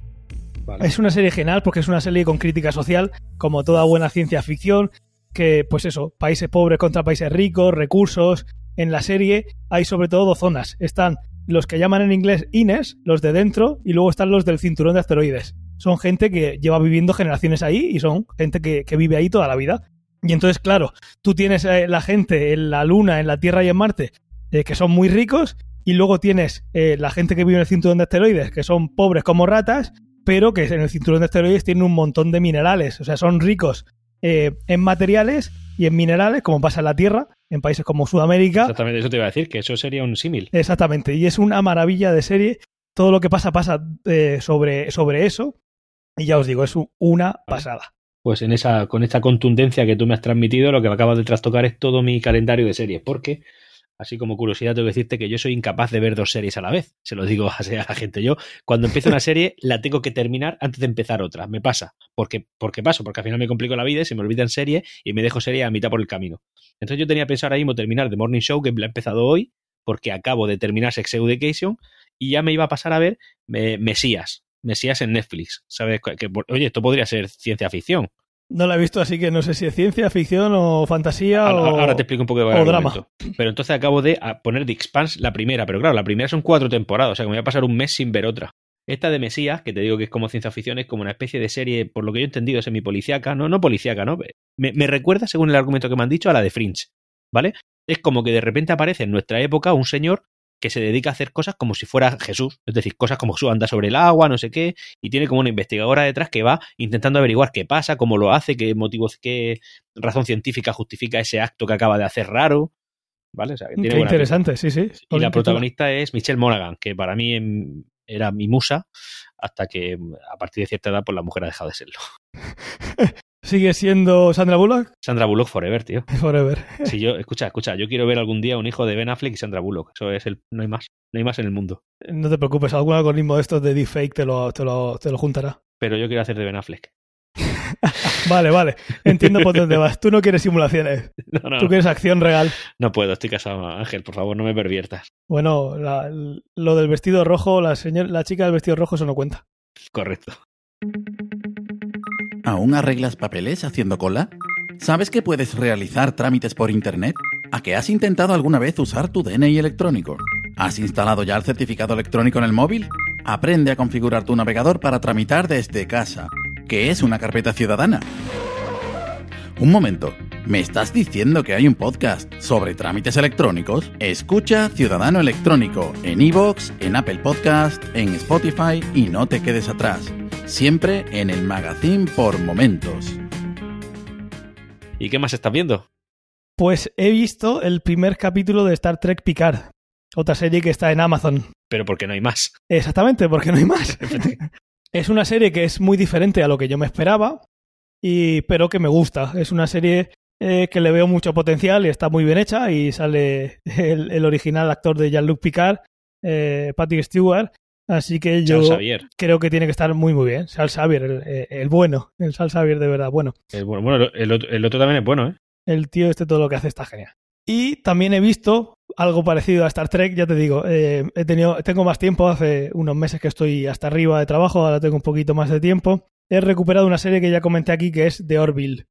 Vale. Es una serie genial porque es una serie con crítica social, como toda buena ciencia ficción, que pues eso, países pobres contra países ricos, recursos. En la serie hay sobre todo dos zonas. Están los que llaman en inglés INES, los de dentro, y luego están los del cinturón de asteroides. Son gente que lleva viviendo generaciones ahí y son gente que, que vive ahí toda la vida. Y entonces, claro, tú tienes eh, la gente en la Luna, en la Tierra y en Marte, eh, que son muy ricos, y luego tienes eh, la gente que vive en el cinturón de asteroides, que son pobres como ratas, pero que en el cinturón de asteroides tienen un montón de minerales. O sea, son ricos eh, en materiales y en minerales, como pasa en la Tierra. En países como Sudamérica. Exactamente, eso te iba a decir, que eso sería un símil. Exactamente, y es una maravilla de serie. Todo lo que pasa pasa eh, sobre, sobre eso. Y ya os digo, es una pasada. Pues en esa, con esta contundencia que tú me has transmitido, lo que me acabas de trastocar es todo mi calendario de series, porque Así como curiosidad, tengo que decirte que yo soy incapaz de ver dos series a la vez. Se lo digo a la gente. Yo, cuando empiezo una serie, la tengo que terminar antes de empezar otra. Me pasa. Porque, porque paso, porque al final me complico la vida y se me olvida en serie y me dejo serie a mitad por el camino. Entonces yo tenía pensado ahora mismo terminar The Morning Show, que la he empezado hoy, porque acabo de terminar Sex Education, y ya me iba a pasar a ver Mesías. Mesías en Netflix. ¿Sabes? Que, oye, esto podría ser ciencia ficción. No la he visto, así que no sé si es ciencia, ficción o fantasía ahora, o. Ahora te explico un poco de o drama. Pero entonces acabo de poner The Expanse la primera, pero claro, la primera son cuatro temporadas, o sea que me voy a pasar un mes sin ver otra. Esta de Mesías, que te digo que es como ciencia ficción, es como una especie de serie, por lo que yo he entendido, semi-policíaca, no, no policíaca, ¿no? Me, me recuerda, según el argumento que me han dicho, a la de Fringe, ¿vale? Es como que de repente aparece en nuestra época un señor que se dedica a hacer cosas como si fuera Jesús, es decir, cosas como Jesús anda sobre el agua, no sé qué, y tiene como una investigadora detrás que va intentando averiguar qué pasa, cómo lo hace, qué motivos, qué razón científica justifica ese acto que acaba de hacer raro. ¿Vale? O sea, qué interesante, sí, sí. Y la protagonista es Michelle Monaghan, que para mí em, era mi musa, hasta que a partir de cierta edad, pues la mujer ha dejado de serlo. ¿Sigue siendo Sandra Bullock? Sandra Bullock forever, tío. Forever. Si yo, escucha, escucha, yo quiero ver algún día un hijo de Ben Affleck y Sandra Bullock. Eso es el, no hay más, no hay más en el mundo. No te preocupes, algún algoritmo de estos de deepfake te lo, te lo, te lo juntará. Pero yo quiero hacer de Ben Affleck. vale, vale. Entiendo por dónde vas. Tú no quieres simulaciones. No, no, Tú quieres acción real. No puedo, estoy casado, Ángel. Por favor, no me perviertas. Bueno, lo del vestido rojo, la, señor, la chica del vestido rojo, eso no cuenta. Correcto. ¿Aún arreglas papeles haciendo cola? ¿Sabes que puedes realizar trámites por Internet? ¿A qué has intentado alguna vez usar tu DNI electrónico? ¿Has instalado ya el certificado electrónico en el móvil? Aprende a configurar tu navegador para tramitar desde casa. ¿Qué es una carpeta ciudadana? Un momento, ¿me estás diciendo que hay un podcast sobre trámites electrónicos? Escucha Ciudadano Electrónico en iVoox, en Apple Podcast, en Spotify y no te quedes atrás siempre en el magazine por momentos. ¿Y qué más estás viendo? Pues he visto el primer capítulo de Star Trek Picard, otra serie que está en Amazon. Pero porque no hay más. Exactamente, porque no hay más. es una serie que es muy diferente a lo que yo me esperaba, y, pero que me gusta. Es una serie eh, que le veo mucho potencial y está muy bien hecha y sale el, original actor de Jean-Luc Picard, eh, Patrick Stewart, Así que yo creo que tiene que estar muy, muy bien. Sal Xavier, el, eh, el bueno. El Sal Xavier de verdad, bueno. El, bueno, el, otro, también es bueno, ¿eh? El tío este todo lo que hace está genial. Y también he visto algo parecido a Star Trek, ya te digo, eh, he tenido, tengo más tiempo, hace unos meses que estoy hasta arriba de trabajo, ahora tengo un poquito más de tiempo. He recuperado una serie que ya comenté aquí que es The Orville.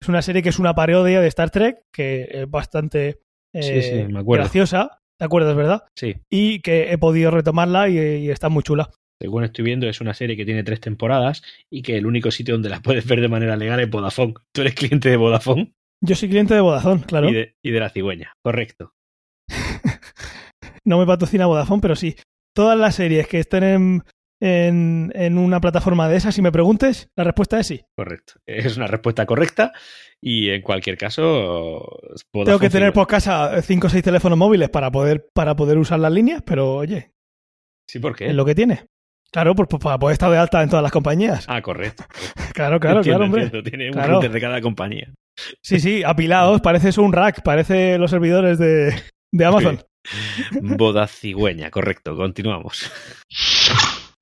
Es una serie que es una parodia de Star Trek, que es bastante eh, graciosa, ¿Te acuerdas, verdad? Sí. Y que he podido retomarla y, está muy chula. Según estoy viendo, es una serie que tiene tres temporadas y que el único sitio donde la puedes ver de manera legal es Vodafone. ¿Tú eres cliente de Vodafone? Yo soy cliente de Vodafone, claro. Y de, y de la cigüeña, correcto. no me patrocina Vodafone, pero sí. Todas las series que estén en, en, en, una plataforma de esas, si me preguntes, la respuesta es sí. Correcto. Es una respuesta correcta y en cualquier caso... Tengo que tener por casa 5 o 6 teléfonos móviles para poder, para poder usar las líneas, pero oye. Sí, ¿por qué? Es lo que tiene. Claro, pues, para poder estar de alta en todas las compañías. Ah, correcto. claro, claro, claro, hombre. Tiene un claro. de cada compañía. Sí, sí, apilados. Parece eso un rack. Parece los servidores de, de Amazon. Boda cigüeña, correcto. Continuamos.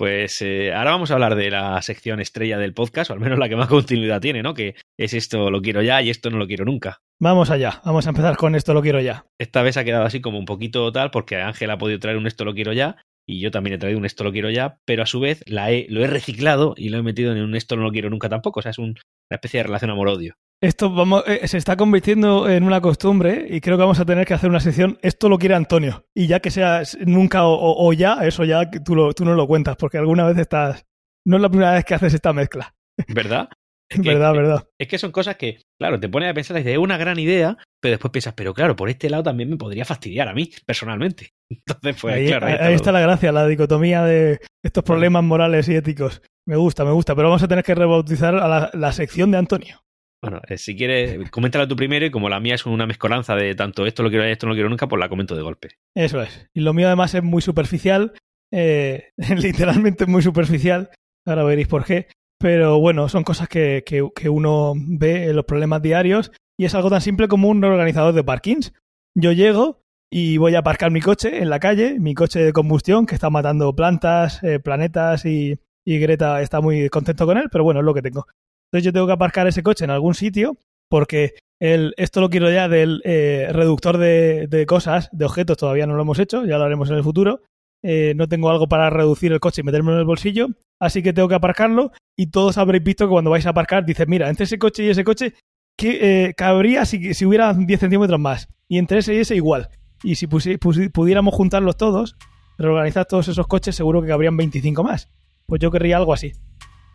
Pues eh, ahora vamos a hablar de la sección estrella del podcast, o al menos la que más continuidad tiene, ¿no? Que es esto lo quiero ya y esto no lo quiero nunca. Vamos allá, vamos a empezar con esto lo quiero ya. Esta vez ha quedado así como un poquito tal, porque Ángel ha podido traer un esto lo quiero ya, y yo también he traído un esto lo quiero ya, pero a su vez la lo he reciclado y lo he metido en un esto no lo quiero nunca tampoco. O sea, es una especie de relación amor-odio. Esto vamos, eh, se está convirtiendo en una costumbre y creo que vamos a tener que hacer una sección. Esto lo quiere Antonio. Y ya que sea nunca o, ya, eso ya tú, lo, tú no lo cuentas, porque alguna vez estás. No es la primera vez que haces esta mezcla. ¿Verdad? Es verdad, verdad. Es que son cosas que, claro, te pones a pensar, es una gran idea, pero después piensas, pero claro, por este lado también me podría fastidiar a mí, personalmente. Entonces, pues, ahí, claro. Ahí, está, la gracia, la dicotomía de estos problemas morales y éticos. Me gusta, me gusta, pero vamos a tener que rebautizar a la sección de Antonio. Bueno, eh, si quieres, coméntala tú primero y como la mía es una mezcolanza de tanto esto lo quiero y esto no lo quiero nunca, pues la comento de golpe. Eso es. Y lo mío además es muy superficial, eh, literalmente muy superficial. Ahora veréis por qué. Pero bueno, son cosas que, que, uno ve en los problemas diarios y es algo tan simple como un organizador de parkings. Yo llego y voy a aparcar mi coche en la calle, mi coche de combustión que está matando plantas, eh, planetas y, y Greta está muy contento con él, pero bueno, es lo que tengo. Entonces yo tengo que aparcar ese coche en algún sitio porque el, esto lo quiero ya del eh, reductor de, cosas, de objetos, todavía no lo hemos hecho, ya lo haremos en el futuro. Eh, no tengo algo para reducir el coche y meterme en el bolsillo, así que tengo que aparcarlo y todos habréis visto que cuando vais a aparcar dices, mira, entre ese coche y ese coche, ¿qué eh, cabría si, hubiera 10 centímetros más? Y entre ese y ese igual. Y si pudiéramos juntarlos todos, reorganizar todos esos coches, seguro que cabrían 25 más. Pues yo querría algo así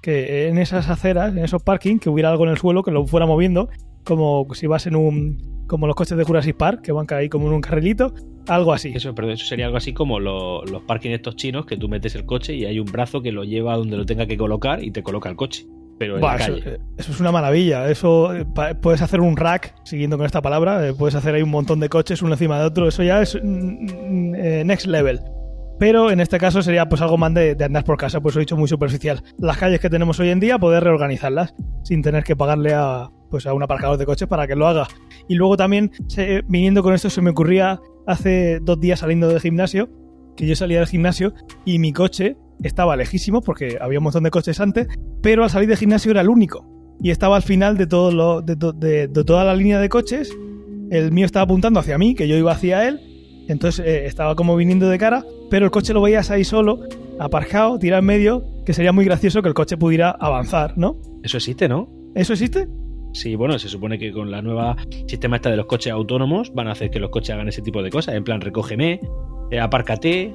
que en esas aceras, en esos parkings, que hubiera algo en el suelo que lo fuera moviendo, como si vas en un. como los coches de Jurassic Park, que van ahí como en un carrilito, algo así. Eso, pero eso sería algo así como lo, los parkings estos chinos, que tú metes el coche y hay un brazo que lo lleva donde lo tenga que colocar y te coloca el coche. Pero en la eso, calle. eso, es una maravilla. Eso puedes hacer un rack, siguiendo con esta palabra, eh, puedes hacer ahí un montón de coches uno encima de otro. Eso ya es mm, eh, next level pero en este caso sería pues algo más de, andar por casa, pues lo he dicho muy superficial. Las calles que tenemos hoy en día, poder reorganizarlas sin tener que pagarle a pues a un aparcador de coches para que lo haga. Y luego también, viniendo con esto, se me ocurría hace dos días saliendo del gimnasio, que yo salía del gimnasio y mi coche estaba lejísimo porque había un montón de coches antes, pero al salir del gimnasio era el único. Y estaba al final de, todo de toda la línea de coches. El mío estaba apuntando hacia mí, que yo iba hacia él, entonces eh, estaba como viniendo de cara, pero el coche lo veías ahí solo, aparcado, tirado en medio, que sería muy gracioso que el coche pudiera avanzar, ¿no? Eso existe, ¿no? ¿Eso existe? Sí, bueno, se supone que con la nueva sistema esta de los coches autónomos van a hacer que los coches hagan ese tipo de cosas, en plan recógeme, eh, apárcate.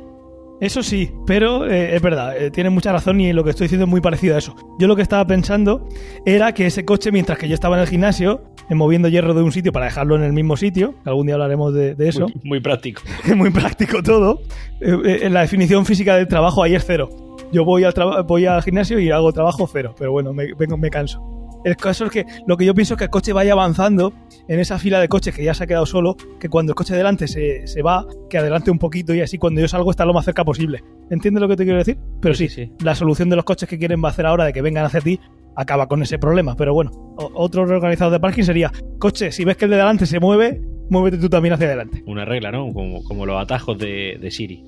Eso sí, pero eh, es verdad, eh, tiene mucha razón y lo que estoy diciendo es muy parecido a eso. Yo lo que estaba pensando era que ese coche, mientras que yo estaba en el gimnasio, moviendo hierro de un sitio para dejarlo en el mismo sitio, algún día hablaremos de, de eso. Muy, muy práctico. muy práctico todo. en la definición física del trabajo ahí es cero. Yo voy al, voy al gimnasio y hago trabajo cero, pero bueno, me, vengo, me canso. El caso es que lo que yo pienso es que el coche vaya avanzando en esa fila de coches que ya se ha quedado solo, que cuando el coche de delante se, se, va, que adelante un poquito y así cuando yo salgo está lo más cerca posible. ¿Entiendes lo que te quiero decir? Pero sí, sí, sí, la solución de los coches que quieren hacer ahora de que vengan hacia ti acaba con ese problema. Pero bueno, otro reorganizador de parking sería, coche, si ves que el de delante se mueve, muévete tú también hacia adelante. Una regla, ¿no? Como, como los atajos de, de Siri.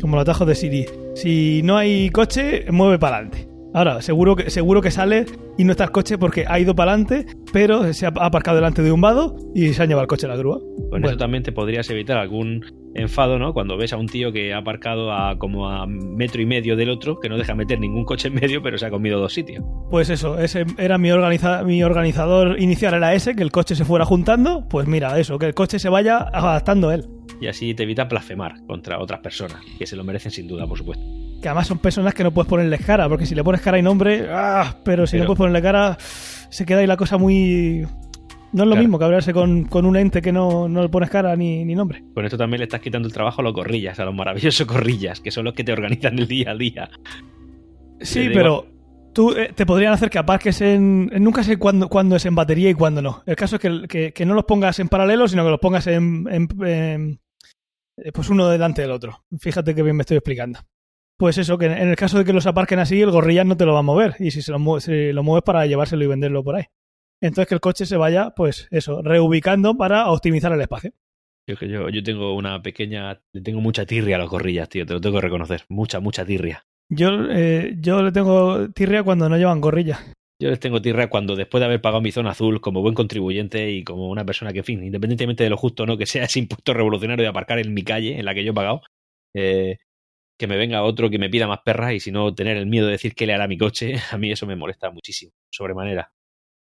Como los atajos de Siri. Si no hay coche, mueve para adelante. Ahora, seguro que, seguro que sale y no está el coche porque ha ido para adelante, pero se ha aparcado delante de un vado y se ha llevado el coche a la grúa. Bueno. eso también te podrías evitar algún enfado, ¿no? Cuando ves a un tío que ha aparcado a como a metro y medio del otro, que no deja meter ningún coche en medio, pero se ha comido dos sitios. Pues eso, ese era mi, organiza mi organizador inicial, era ese, que el coche se fuera juntando. Pues mira, eso, que el coche se vaya adaptando él. Y así te evita blasfemar contra otras personas, que se lo merecen sin duda, por supuesto que además son personas que no puedes ponerles cara, porque si le pones cara y nombre, ¡ah! pero si pero, no puedes ponerle cara, se queda ahí la cosa muy... No es lo claro. mismo que hablarse con, con, un ente que no, no le pones cara ni, ni, nombre. Con esto también le estás quitando el trabajo a los gorrillas, a los maravillosos gorrillas, que son los que te organizan el día a día. Sí, pero tú eh, te podrían hacer que aparques en... Nunca sé cuándo, cuándo es en batería y cuándo no. El caso es que, que, que no los pongas en paralelo, sino que los pongas en, en, en pues uno delante del otro. Fíjate que bien me estoy explicando pues eso, que en el caso de que los aparquen así, el gorrilla no te lo va a mover. Y si se lo, mueve, si lo mueves para llevárselo y venderlo por ahí. Entonces que el coche se vaya, pues eso, reubicando para optimizar el espacio. Yo, yo, yo tengo una pequeña. Tengo mucha tirria a los gorrillas, tío, te lo tengo que reconocer. Mucha, mucha tirria. Yo, eh, yo le tengo tirria cuando no llevan gorrilla. Yo les tengo tirria cuando después de haber pagado mi zona azul como buen contribuyente y como una persona que, en fin, independientemente de lo justo o no que sea ese impuesto revolucionario de aparcar en mi calle, en la que yo he pagado, eh, que me venga otro que me pida más perras y si no tener el miedo de decir qué le hará mi coche, a mí eso me molesta muchísimo, sobremanera.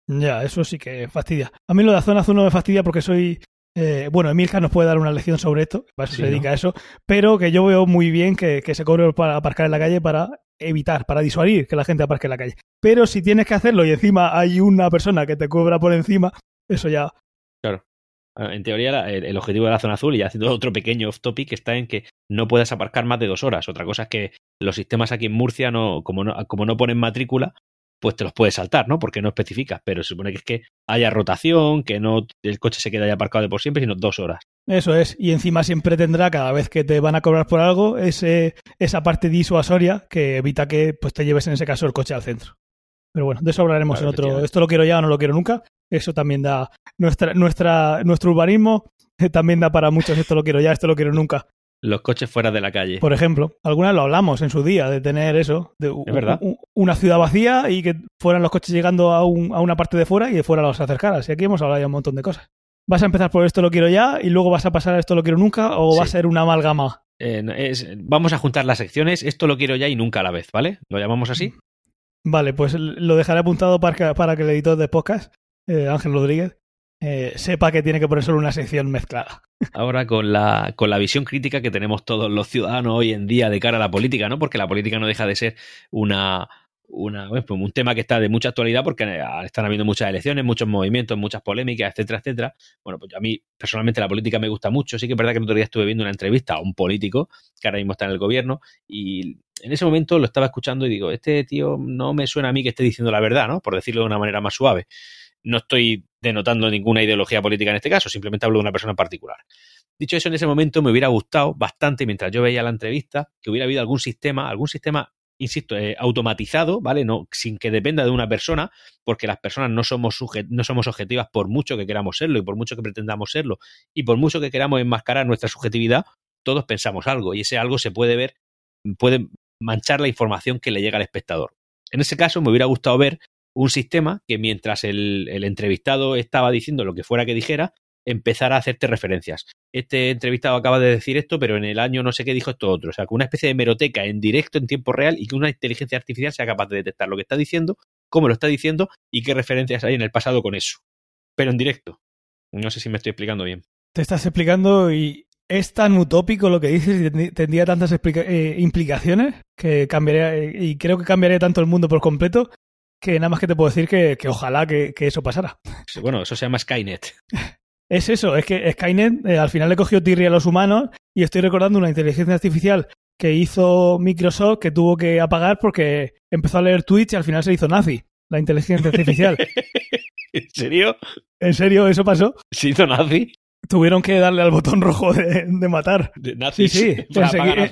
Ya, eso sí que fastidia. A mí lo de la zona azul no me fastidia porque soy... Eh, bueno, Emilka nos puede dar una lección sobre esto, para eso sí, se dedica ¿no? a eso, pero que yo veo muy bien que, que se cobre para aparcar en la calle para evitar, para disuadir que la gente aparque en la calle. Pero si tienes que hacerlo y encima hay una persona que te cobra por encima, eso ya... Claro. En teoría, el, el, objetivo de la zona azul, y haciendo otro pequeño off topic, está en que no puedas aparcar más de dos horas. Otra cosa es que los sistemas aquí en Murcia, no, como, no, como no ponen matrícula, pues te los puedes saltar, ¿no? Porque no especificas, pero se supone que es que haya rotación, que no el coche se quede ahí aparcado de por siempre, sino dos horas. Eso es, y encima siempre tendrá, cada vez que te van a cobrar por algo, ese, esa parte disuasoria que evita que pues, te lleves en ese caso el coche al centro. Pero bueno, de eso hablaremos Claro, en otro. Esto lo quiero ya o no lo quiero nunca. Eso también da. Nuestra, nuestra, nuestro urbanismo eh, también da para muchos. Esto lo quiero ya, esto lo quiero nunca. Los coches fuera de la calle. Por ejemplo, algunas lo hablamos en su día, de tener eso, de Es verdad. una ciudad vacía y que fueran los coches llegando a, un- a una parte de fuera y de fuera los acercaras. Y aquí hemos hablado ya un montón de cosas. ¿Vas a empezar por esto lo quiero ya y luego vas a pasar a esto lo quiero nunca o va a ser una amalgama? Eh, es- vamos a juntar las secciones, esto lo quiero ya y nunca a la vez, ¿vale? ¿Lo llamamos así? Vale, pues lo dejaré apuntado para que, para que el editor de podcast, eh, Ángel Rodríguez, eh, sepa que tiene que poner solo una sección mezclada. Ahora con la, con la visión crítica que tenemos todos los ciudadanos hoy en día de cara a la política, ¿no? Porque la política no deja de ser una, una bueno, pues un tema que está de mucha actualidad porque eh, están habiendo muchas elecciones, muchos movimientos, muchas polémicas, etcétera, etcétera. Bueno, pues a mí personalmente la política me gusta mucho. Sí que es verdad que el otro día estuve viendo una entrevista a un político que ahora mismo está en el gobierno y en ese momento lo estaba escuchando y digo, este tío no me suena a mí que esté diciendo la verdad, ¿no? Por decirlo de una manera más suave. No estoy denotando ninguna ideología política en este caso, simplemente hablo de una persona en particular. Dicho eso, en ese momento me hubiera gustado bastante, mientras yo veía la entrevista, que hubiera habido algún sistema, algún sistema, insisto, eh, automatizado, ¿vale? No, sin que dependa de una persona, porque las personas no somos, no somos objetivas por mucho que queramos serlo y por mucho que pretendamos serlo y por mucho que queramos enmascarar nuestra subjetividad, todos pensamos algo y ese algo se puede ver, puede manchar la información que le llega al espectador. En ese caso, me hubiera gustado ver un sistema que mientras el, entrevistado estaba diciendo lo que fuera que dijera, empezara a hacerte referencias. Este entrevistado acaba de decir esto, pero en el año no sé qué dijo esto otro. O sea, que una especie de meroteca en directo, en tiempo real, y que una inteligencia artificial sea capaz de detectar lo que está diciendo, cómo lo está diciendo y qué referencias hay en el pasado con eso. Pero en directo. No sé si me estoy explicando bien. Te estás explicando y es tan utópico lo que dices y tendría- tantas eh, implicaciones que cambiaría, eh, y creo que cambiaría tanto el mundo por completo que nada más que te puedo decir que, que ojalá que, que eso pasara. Bueno, eso se llama Skynet. Es eso, es que Skynet eh, al final le cogió tirria a los humanos y estoy recordando una inteligencia artificial que hizo Microsoft que tuvo que apagar porque empezó a leer tweets y al final se hizo nazi, la inteligencia artificial. ¿En serio? ¿En serio eso pasó? ¿Se hizo nazi? Tuvieron que darle al botón rojo de, de matar. De Sí, nazis. sí. Para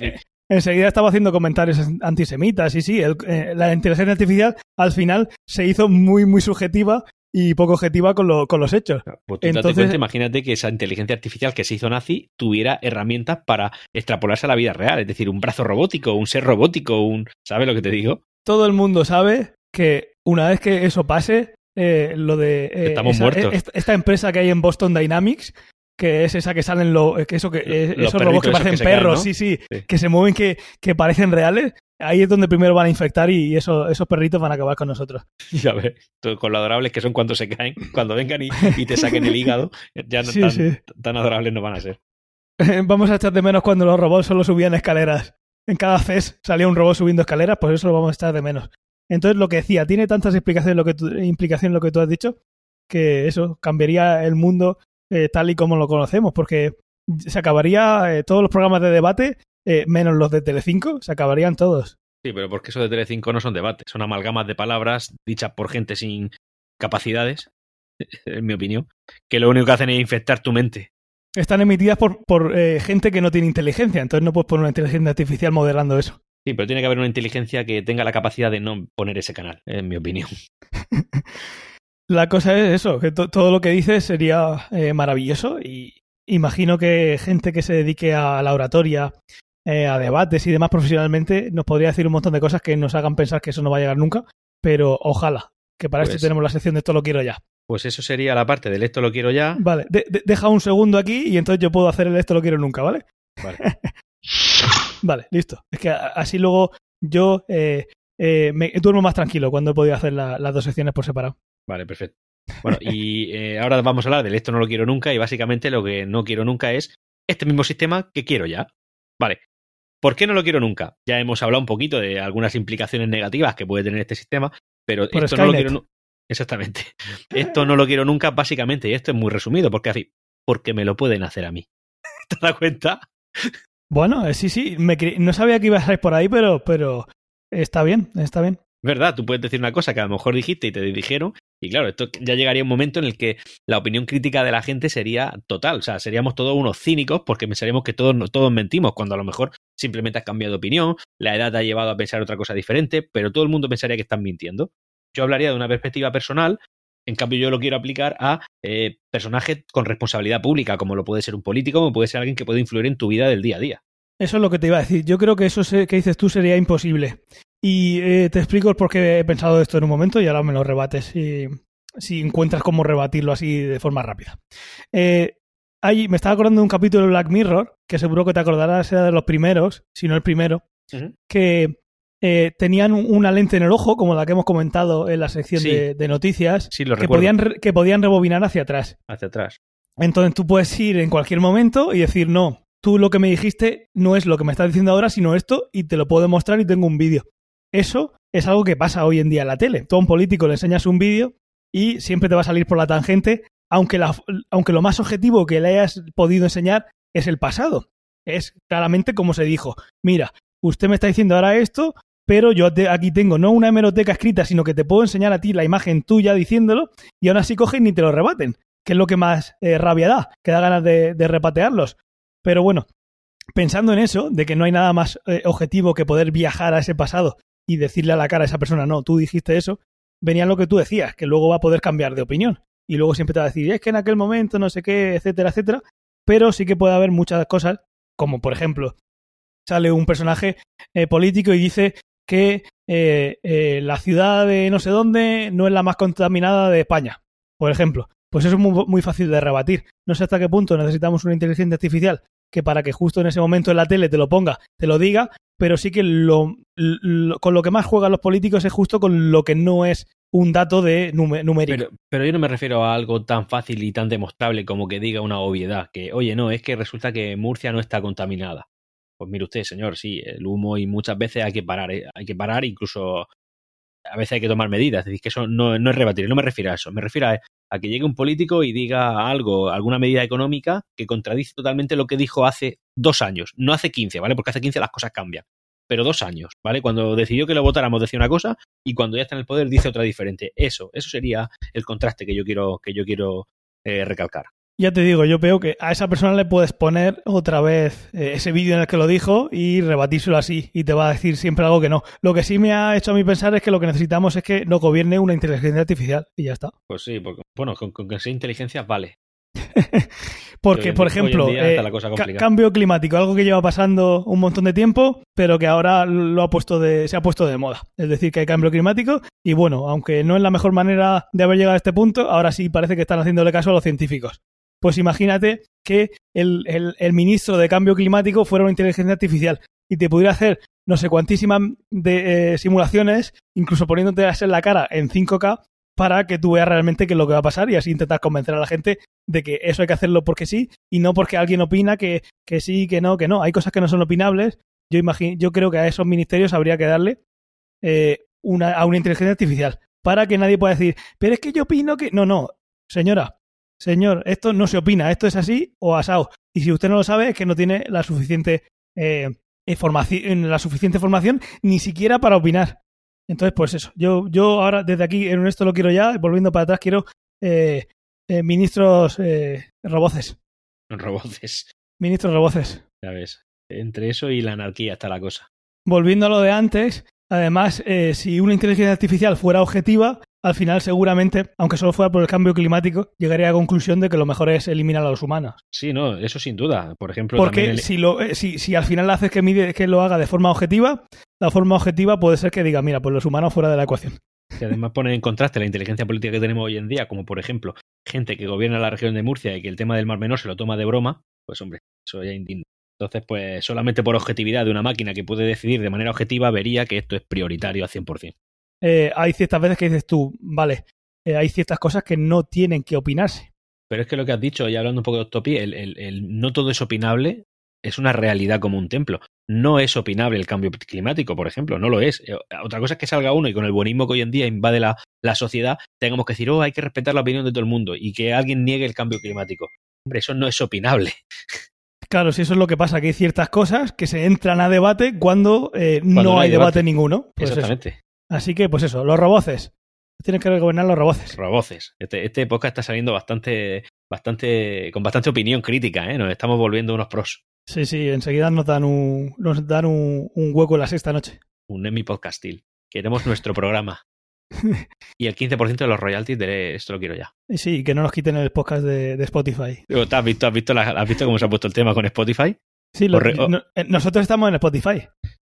enseguida estaba haciendo comentarios antisemitas. Sí, sí. el- eh, la inteligencia artificial al final se hizo muy, muy subjetiva y poco objetiva con, lo- con los hechos. Pues tú Entonces- cuenta, imagínate que esa inteligencia artificial que se hizo nazi tuviera herramientas para extrapolarse a la vida real, es decir, un brazo robótico, un ser robótico, un... ¿Sabes lo que te digo? Todo el mundo sabe que una vez que eso pase, eh, lo de eh, Estamos esa- muertos. esta, esta empresa que hay en Boston Dynamics, que es esa que salen lo, que eso que eh, Los esos robots que parecen que se caen, perros, ¿no? sí, sí, Sí. que se mueven que, que parecen reales. Ahí es donde primero van a infectar y eso, esos perritos van a acabar con nosotros. Ya ves, con lo adorables que son cuando se caen, cuando vengan y, y te saquen el hígado, ya no Sí, tan, sí. tan adorables no van a ser. Vamos a echar de menos cuando los robots solo subían escaleras. En cada CES salía un robot subiendo escaleras, pues eso lo vamos a echar de menos. Entonces, lo que decía, tiene tantas explicaciones lo que tú, implicaciones lo que tú has dicho, que eso cambiaría el mundo eh, tal y como lo conocemos, porque se acabaría eh, todos los programas de debate, eh, menos los de Telecinco, se acabarían todos. Sí, pero porque eso de Telecinco no son debates, son amalgamas de palabras dichas por gente sin capacidades, en mi opinión, que lo único que hacen es infectar tu mente. Están emitidas por, por eh, gente que no tiene inteligencia, entonces no puedes poner una inteligencia artificial modelando eso. Sí, pero tiene que haber una inteligencia que tenga la capacidad de no poner ese canal, en mi opinión. La cosa es eso, que to- todo lo que dices sería eh, maravilloso y imagino que gente que se dedique a la oratoria, eh, a debates y demás profesionalmente nos podría decir un montón de cosas que nos hagan pensar que eso no va a llegar nunca, pero ojalá, que para Pues- esto tenemos la sección de esto lo quiero ya. Pues eso sería la parte del esto lo quiero ya. Vale, de- de- deja un segundo aquí y entonces yo puedo hacer el esto lo quiero nunca, ¿vale? Vale. Vale, listo. Es que así luego yo eh, eh, me duermo más tranquilo cuando he podido hacer la- las dos secciones por separado. Vale, perfecto. Bueno, y eh, ahora vamos a hablar del esto no lo quiero nunca y básicamente lo que no quiero nunca es este mismo sistema que quiero ya. Vale. ¿Por qué no lo quiero nunca? Ya hemos hablado un poquito de algunas implicaciones negativas que puede tener este sistema, pero Por esto no lo quiero nu- Exactamente. Esto no lo quiero nunca, básicamente, y esto es muy resumido, porque así, porque me lo pueden hacer a mí. ¿Te das cuenta? Bueno, eh, sí, sí, me cre- no sabía que ibas a ir por ahí, pero, pero está bien, está bien. Verdad, tú puedes decir una cosa que a lo mejor dijiste y te dijeron, y claro, esto ya llegaría un momento en el que la opinión crítica de la gente sería total, o sea, seríamos todos unos cínicos porque pensaríamos que todos, todos mentimos, cuando a lo mejor simplemente has cambiado de opinión, la edad te ha llevado a pensar otra cosa diferente, pero todo el mundo pensaría que están mintiendo. Yo hablaría de una perspectiva personal, en cambio yo lo quiero aplicar a eh, personajes con responsabilidad pública, como lo puede ser un político, como puede ser alguien que puede influir en tu vida del día a día. Eso es lo que te iba a decir. Yo creo que eso que dices tú sería imposible. Y eh, te explico el por qué he pensado esto en un momento y ahora me lo rebates si, si encuentras cómo rebatirlo así de forma rápida. Eh, me estaba acordando de un capítulo de Black Mirror, que seguro que te acordarás, era de los primeros, si no el primero, que eh, tenían una lente en el ojo, como la que hemos comentado en la sección de, noticias, que, podían que podían rebobinar hacia atrás. Hacia atrás. Entonces tú puedes ir en cualquier momento y decir, no, tú lo que me dijiste no es lo que me estás diciendo ahora, sino esto, y te lo puedo demostrar y tengo un vídeo. Eso es algo que pasa hoy en día en la tele. Tú a un político le enseñas un vídeo y siempre te va a salir por la tangente, aunque, aunque lo más objetivo que le hayas podido enseñar es el pasado. Es claramente como se dijo, mira, usted me está diciendo ahora esto, pero yo aquí tengo no una hemeroteca escrita, sino que te puedo enseñar a ti la imagen tuya diciéndolo y aún así cogen ni te lo rebaten, que es lo que más eh, rabia da, que da ganas de repatearlos. Pero bueno, pensando en eso, de que no hay nada más eh, objetivo que poder viajar a ese pasado y decirle a la cara a esa persona, no, tú dijiste eso, venía lo que tú decías, que luego va a poder cambiar de opinión. Y luego siempre te va a decir, es que en aquel momento no sé qué, etcétera, etcétera. Pero sí que puede haber muchas cosas, como por ejemplo, sale un personaje eh, político y dice que eh, la ciudad de no sé dónde no es la más contaminada de España, por ejemplo. Pues eso es muy, fácil de rebatir. No sé hasta qué punto necesitamos una inteligencia artificial que para que justo en ese momento en la tele te lo ponga, te lo diga, pero sí que lo, con lo que más juegan los políticos es justo con lo que no es un dato de numérico. Pero, yo no me refiero a algo tan fácil y tan demostrable como que diga una obviedad, que oye, no, es que resulta que Murcia no está contaminada. Pues mire usted, señor, sí, el humo y muchas veces hay que parar, ¿eh? hay que parar, incluso a veces hay que tomar medidas, es decir, que eso no, es rebatir, no me refiero a eso, me refiero a que llegue un político y diga algo, alguna medida económica que contradice totalmente lo que dijo hace dos años, no hace quince, ¿vale? Porque hace quince las cosas cambian, pero dos años, ¿vale? Cuando decidió que lo votáramos decía una cosa y cuando ya está en el poder dice otra diferente. Eso, eso sería el contraste que yo quiero, que yo quiero eh, recalcar. Ya te digo, yo veo que a esa persona le puedes poner otra vez eh, ese vídeo en el que lo dijo y rebatírselo así y te va a decir siempre algo que no. Lo que sí me ha hecho a mí pensar es que lo que necesitamos es que no gobierne una inteligencia artificial y ya está. Pues sí, porque, bueno, con, que sea inteligencia vale. porque, por ejemplo, eh, cambio climático, algo que lleva pasando un montón de tiempo, pero que ahora lo ha puesto de, se ha puesto de moda. Es decir, que hay cambio climático y bueno, aunque no es la mejor manera de haber llegado a este punto, ahora sí parece que están haciéndole caso a los científicos. Pues imagínate que el, ministro de Cambio Climático fuera una inteligencia artificial y te pudiera hacer no sé cuantísimas eh, simulaciones, incluso poniéndote hacer la cara en 5K para que tú veas realmente qué es lo que va a pasar y así intentar convencer a la gente de que eso hay que hacerlo porque sí y no porque alguien opina que, que sí, que no, que no. Hay cosas que no son opinables. Yo, imagino, yo creo que a esos ministerios habría que darle eh, una, a una inteligencia artificial para que nadie pueda decir, pero es que yo opino que... No, no, señora, señor, esto no se opina, esto es así o asado. Y si usted no lo sabe, es que no tiene la suficiente, eh, información, la suficiente formación ni siquiera para opinar. Entonces, pues eso, yo, yo ahora desde aquí en esto lo quiero ya, volviendo para atrás, quiero eh, eh, ministros eh, roboces. Roboces. Ministros roboces. Ya ves, entre eso y la anarquía está la cosa. Volviendo a lo de antes, además, si una inteligencia artificial fuera objetiva, al final seguramente, aunque solo fuera por el cambio climático, llegaría a la conclusión de que lo mejor es eliminar a los humanos. Sí, no, eso sin duda. Por ejemplo, porque si, lo, eh, si, si, al final haces que, mide, que lo haga de forma objetiva, la forma objetiva puede ser que diga, mira, pues los humanos fuera de la ecuación. Y además pone en contraste la inteligencia política que tenemos hoy en día, como por ejemplo gente que gobierna la región de Murcia y que el tema del Mar Menor se lo toma de broma, pues hombre, eso ya indigna. Entonces, pues solamente por objetividad de una máquina que puede decidir de manera objetiva, vería que esto es prioritario al 100%. Eh, hay ciertas veces que dices tú, vale, eh, hay ciertas cosas que no tienen que opinarse. Pero es que lo que has dicho, y hablando un poco de utopía, el, el, no todo es opinable es una realidad como un templo. No es opinable el cambio climático, por ejemplo, no lo es. Eh, otra cosa es que salga uno y con el buenismo que hoy en día invade la, la sociedad, tengamos que decir, oh, hay que respetar la opinión de todo el mundo y que alguien niegue el cambio climático. Hombre, eso no es opinable. Claro, si eso es lo que pasa, que hay ciertas cosas que se entran a debate cuando, no, hay debate, ninguno. Pues Exactamente. Así que, pues eso, los roboces. Tienen que gobernar los roboces. Roboces. Este, este podcast está saliendo bastante, bastante, con bastante opinión crítica, ¿eh? Nos estamos volviendo unos pros. Sí, sí, enseguida nos dan un, nos dan un, un hueco en la sexta noche. Un Emmy Podcastil. Queremos nuestro programa. y el 15% de los royalties de esto lo quiero ya. Y sí, que no nos quiten el podcast de, de Spotify. Digo, ¿te ¿Has visto, has, visto la- has visto cómo se ha puesto el tema con Spotify? Sí, lo- no- eh, nosotros estamos en Spotify.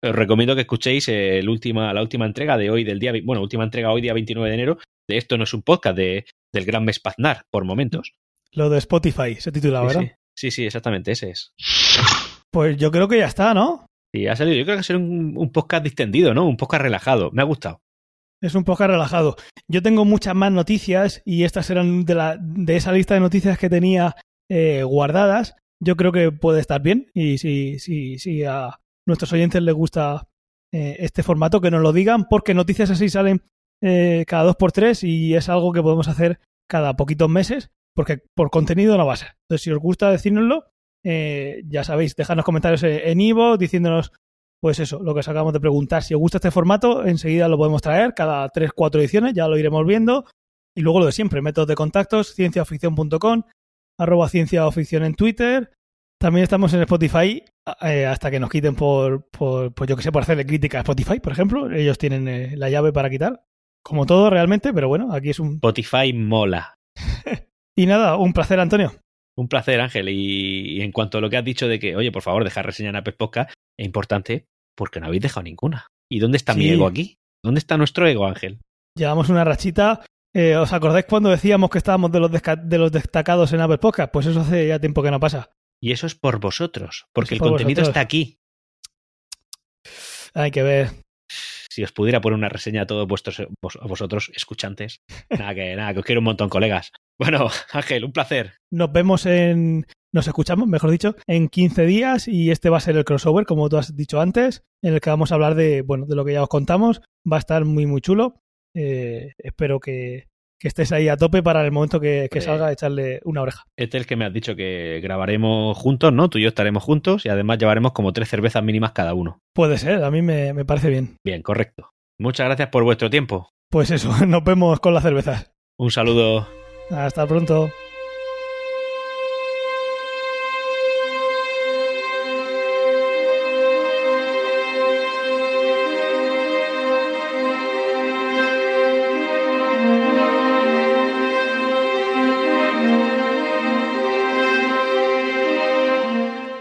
Os recomiendo que escuchéis el última, la última entrega de hoy, del día, bueno, última entrega hoy, día 29 de enero, de Esto no es un podcast, de, del gran mes Paznar, por momentos. Lo de Spotify se titula, Sí, ¿verdad? sí, sí, sí, exactamente, ese es. Pues yo creo que ya está, ¿no? Y ha salido, yo creo que ha sido un, un podcast distendido, ¿no? Un podcast relajado. Me ha gustado. Es un podcast relajado. Yo tengo muchas más noticias y estas eran de, la, de esa lista de noticias que tenía eh, guardadas. Yo creo que puede estar bien y si, si, si a nuestros oyentes les gusta eh, este formato, que nos lo digan, porque noticias así salen eh, cada dos por tres y es algo que podemos hacer cada poquitos meses, porque por contenido no va a ser. Entonces, si os gusta decírnoslo, eh, ya sabéis, dejadnos comentarios en Ivo diciéndonos pues eso, lo que os acabamos de preguntar. Si os gusta este formato, enseguida lo podemos traer cada 3, 4 ediciones, ya lo iremos viendo. Y luego lo de siempre, métodos de contactos, cienciaoficción.com, arroba cienciaoficción en Twitter. También estamos en Spotify eh, hasta que nos quiten por, por, pues yo que sé, por hacerle crítica a Spotify, por ejemplo. Ellos tienen eh, la llave para quitar, como todo realmente, pero bueno, aquí es un... Spotify mola. Y nada, un placer, Antonio. Un placer, Ángel. Y, y en cuanto a lo que has dicho de que, oye, por favor, dejar reseña en Apple Podcast, es importante porque no habéis dejado ninguna. ¿Y dónde está mi ego aquí? ¿Dónde está nuestro ego, Ángel? Llevamos una rachita. Eh, ¿Os acordáis cuando decíamos que estábamos de los, desca- de los destacados en Apple Podcast? Pues eso hace ya tiempo que no pasa. Y eso es por vosotros, porque el por contenido vosotros. está aquí. Hay que ver. Si os pudiera poner una reseña a todos vuestros, vos- a vosotros, escuchantes. Nada, que nada, que os quiero un montón, colegas. Bueno, Ángel, un placer. Nos vemos en. Nos escuchamos, mejor dicho, en 15 días y este va a ser el crossover, como tú has dicho antes, en el que vamos a hablar de, bueno, de lo que ya os contamos. Va a estar muy, muy chulo. Eh, espero que, que estés ahí a tope para el momento que, que salga echarle una oreja. Este es el que me has dicho que grabaremos juntos, ¿no? Tú y yo estaremos juntos y además llevaremos como tres cervezas mínimas cada uno. Puede ser, a mí me, me parece bien. Bien, correcto. Muchas gracias por vuestro tiempo. Pues eso, nos vemos con las cervezas. Un saludo. Hasta pronto.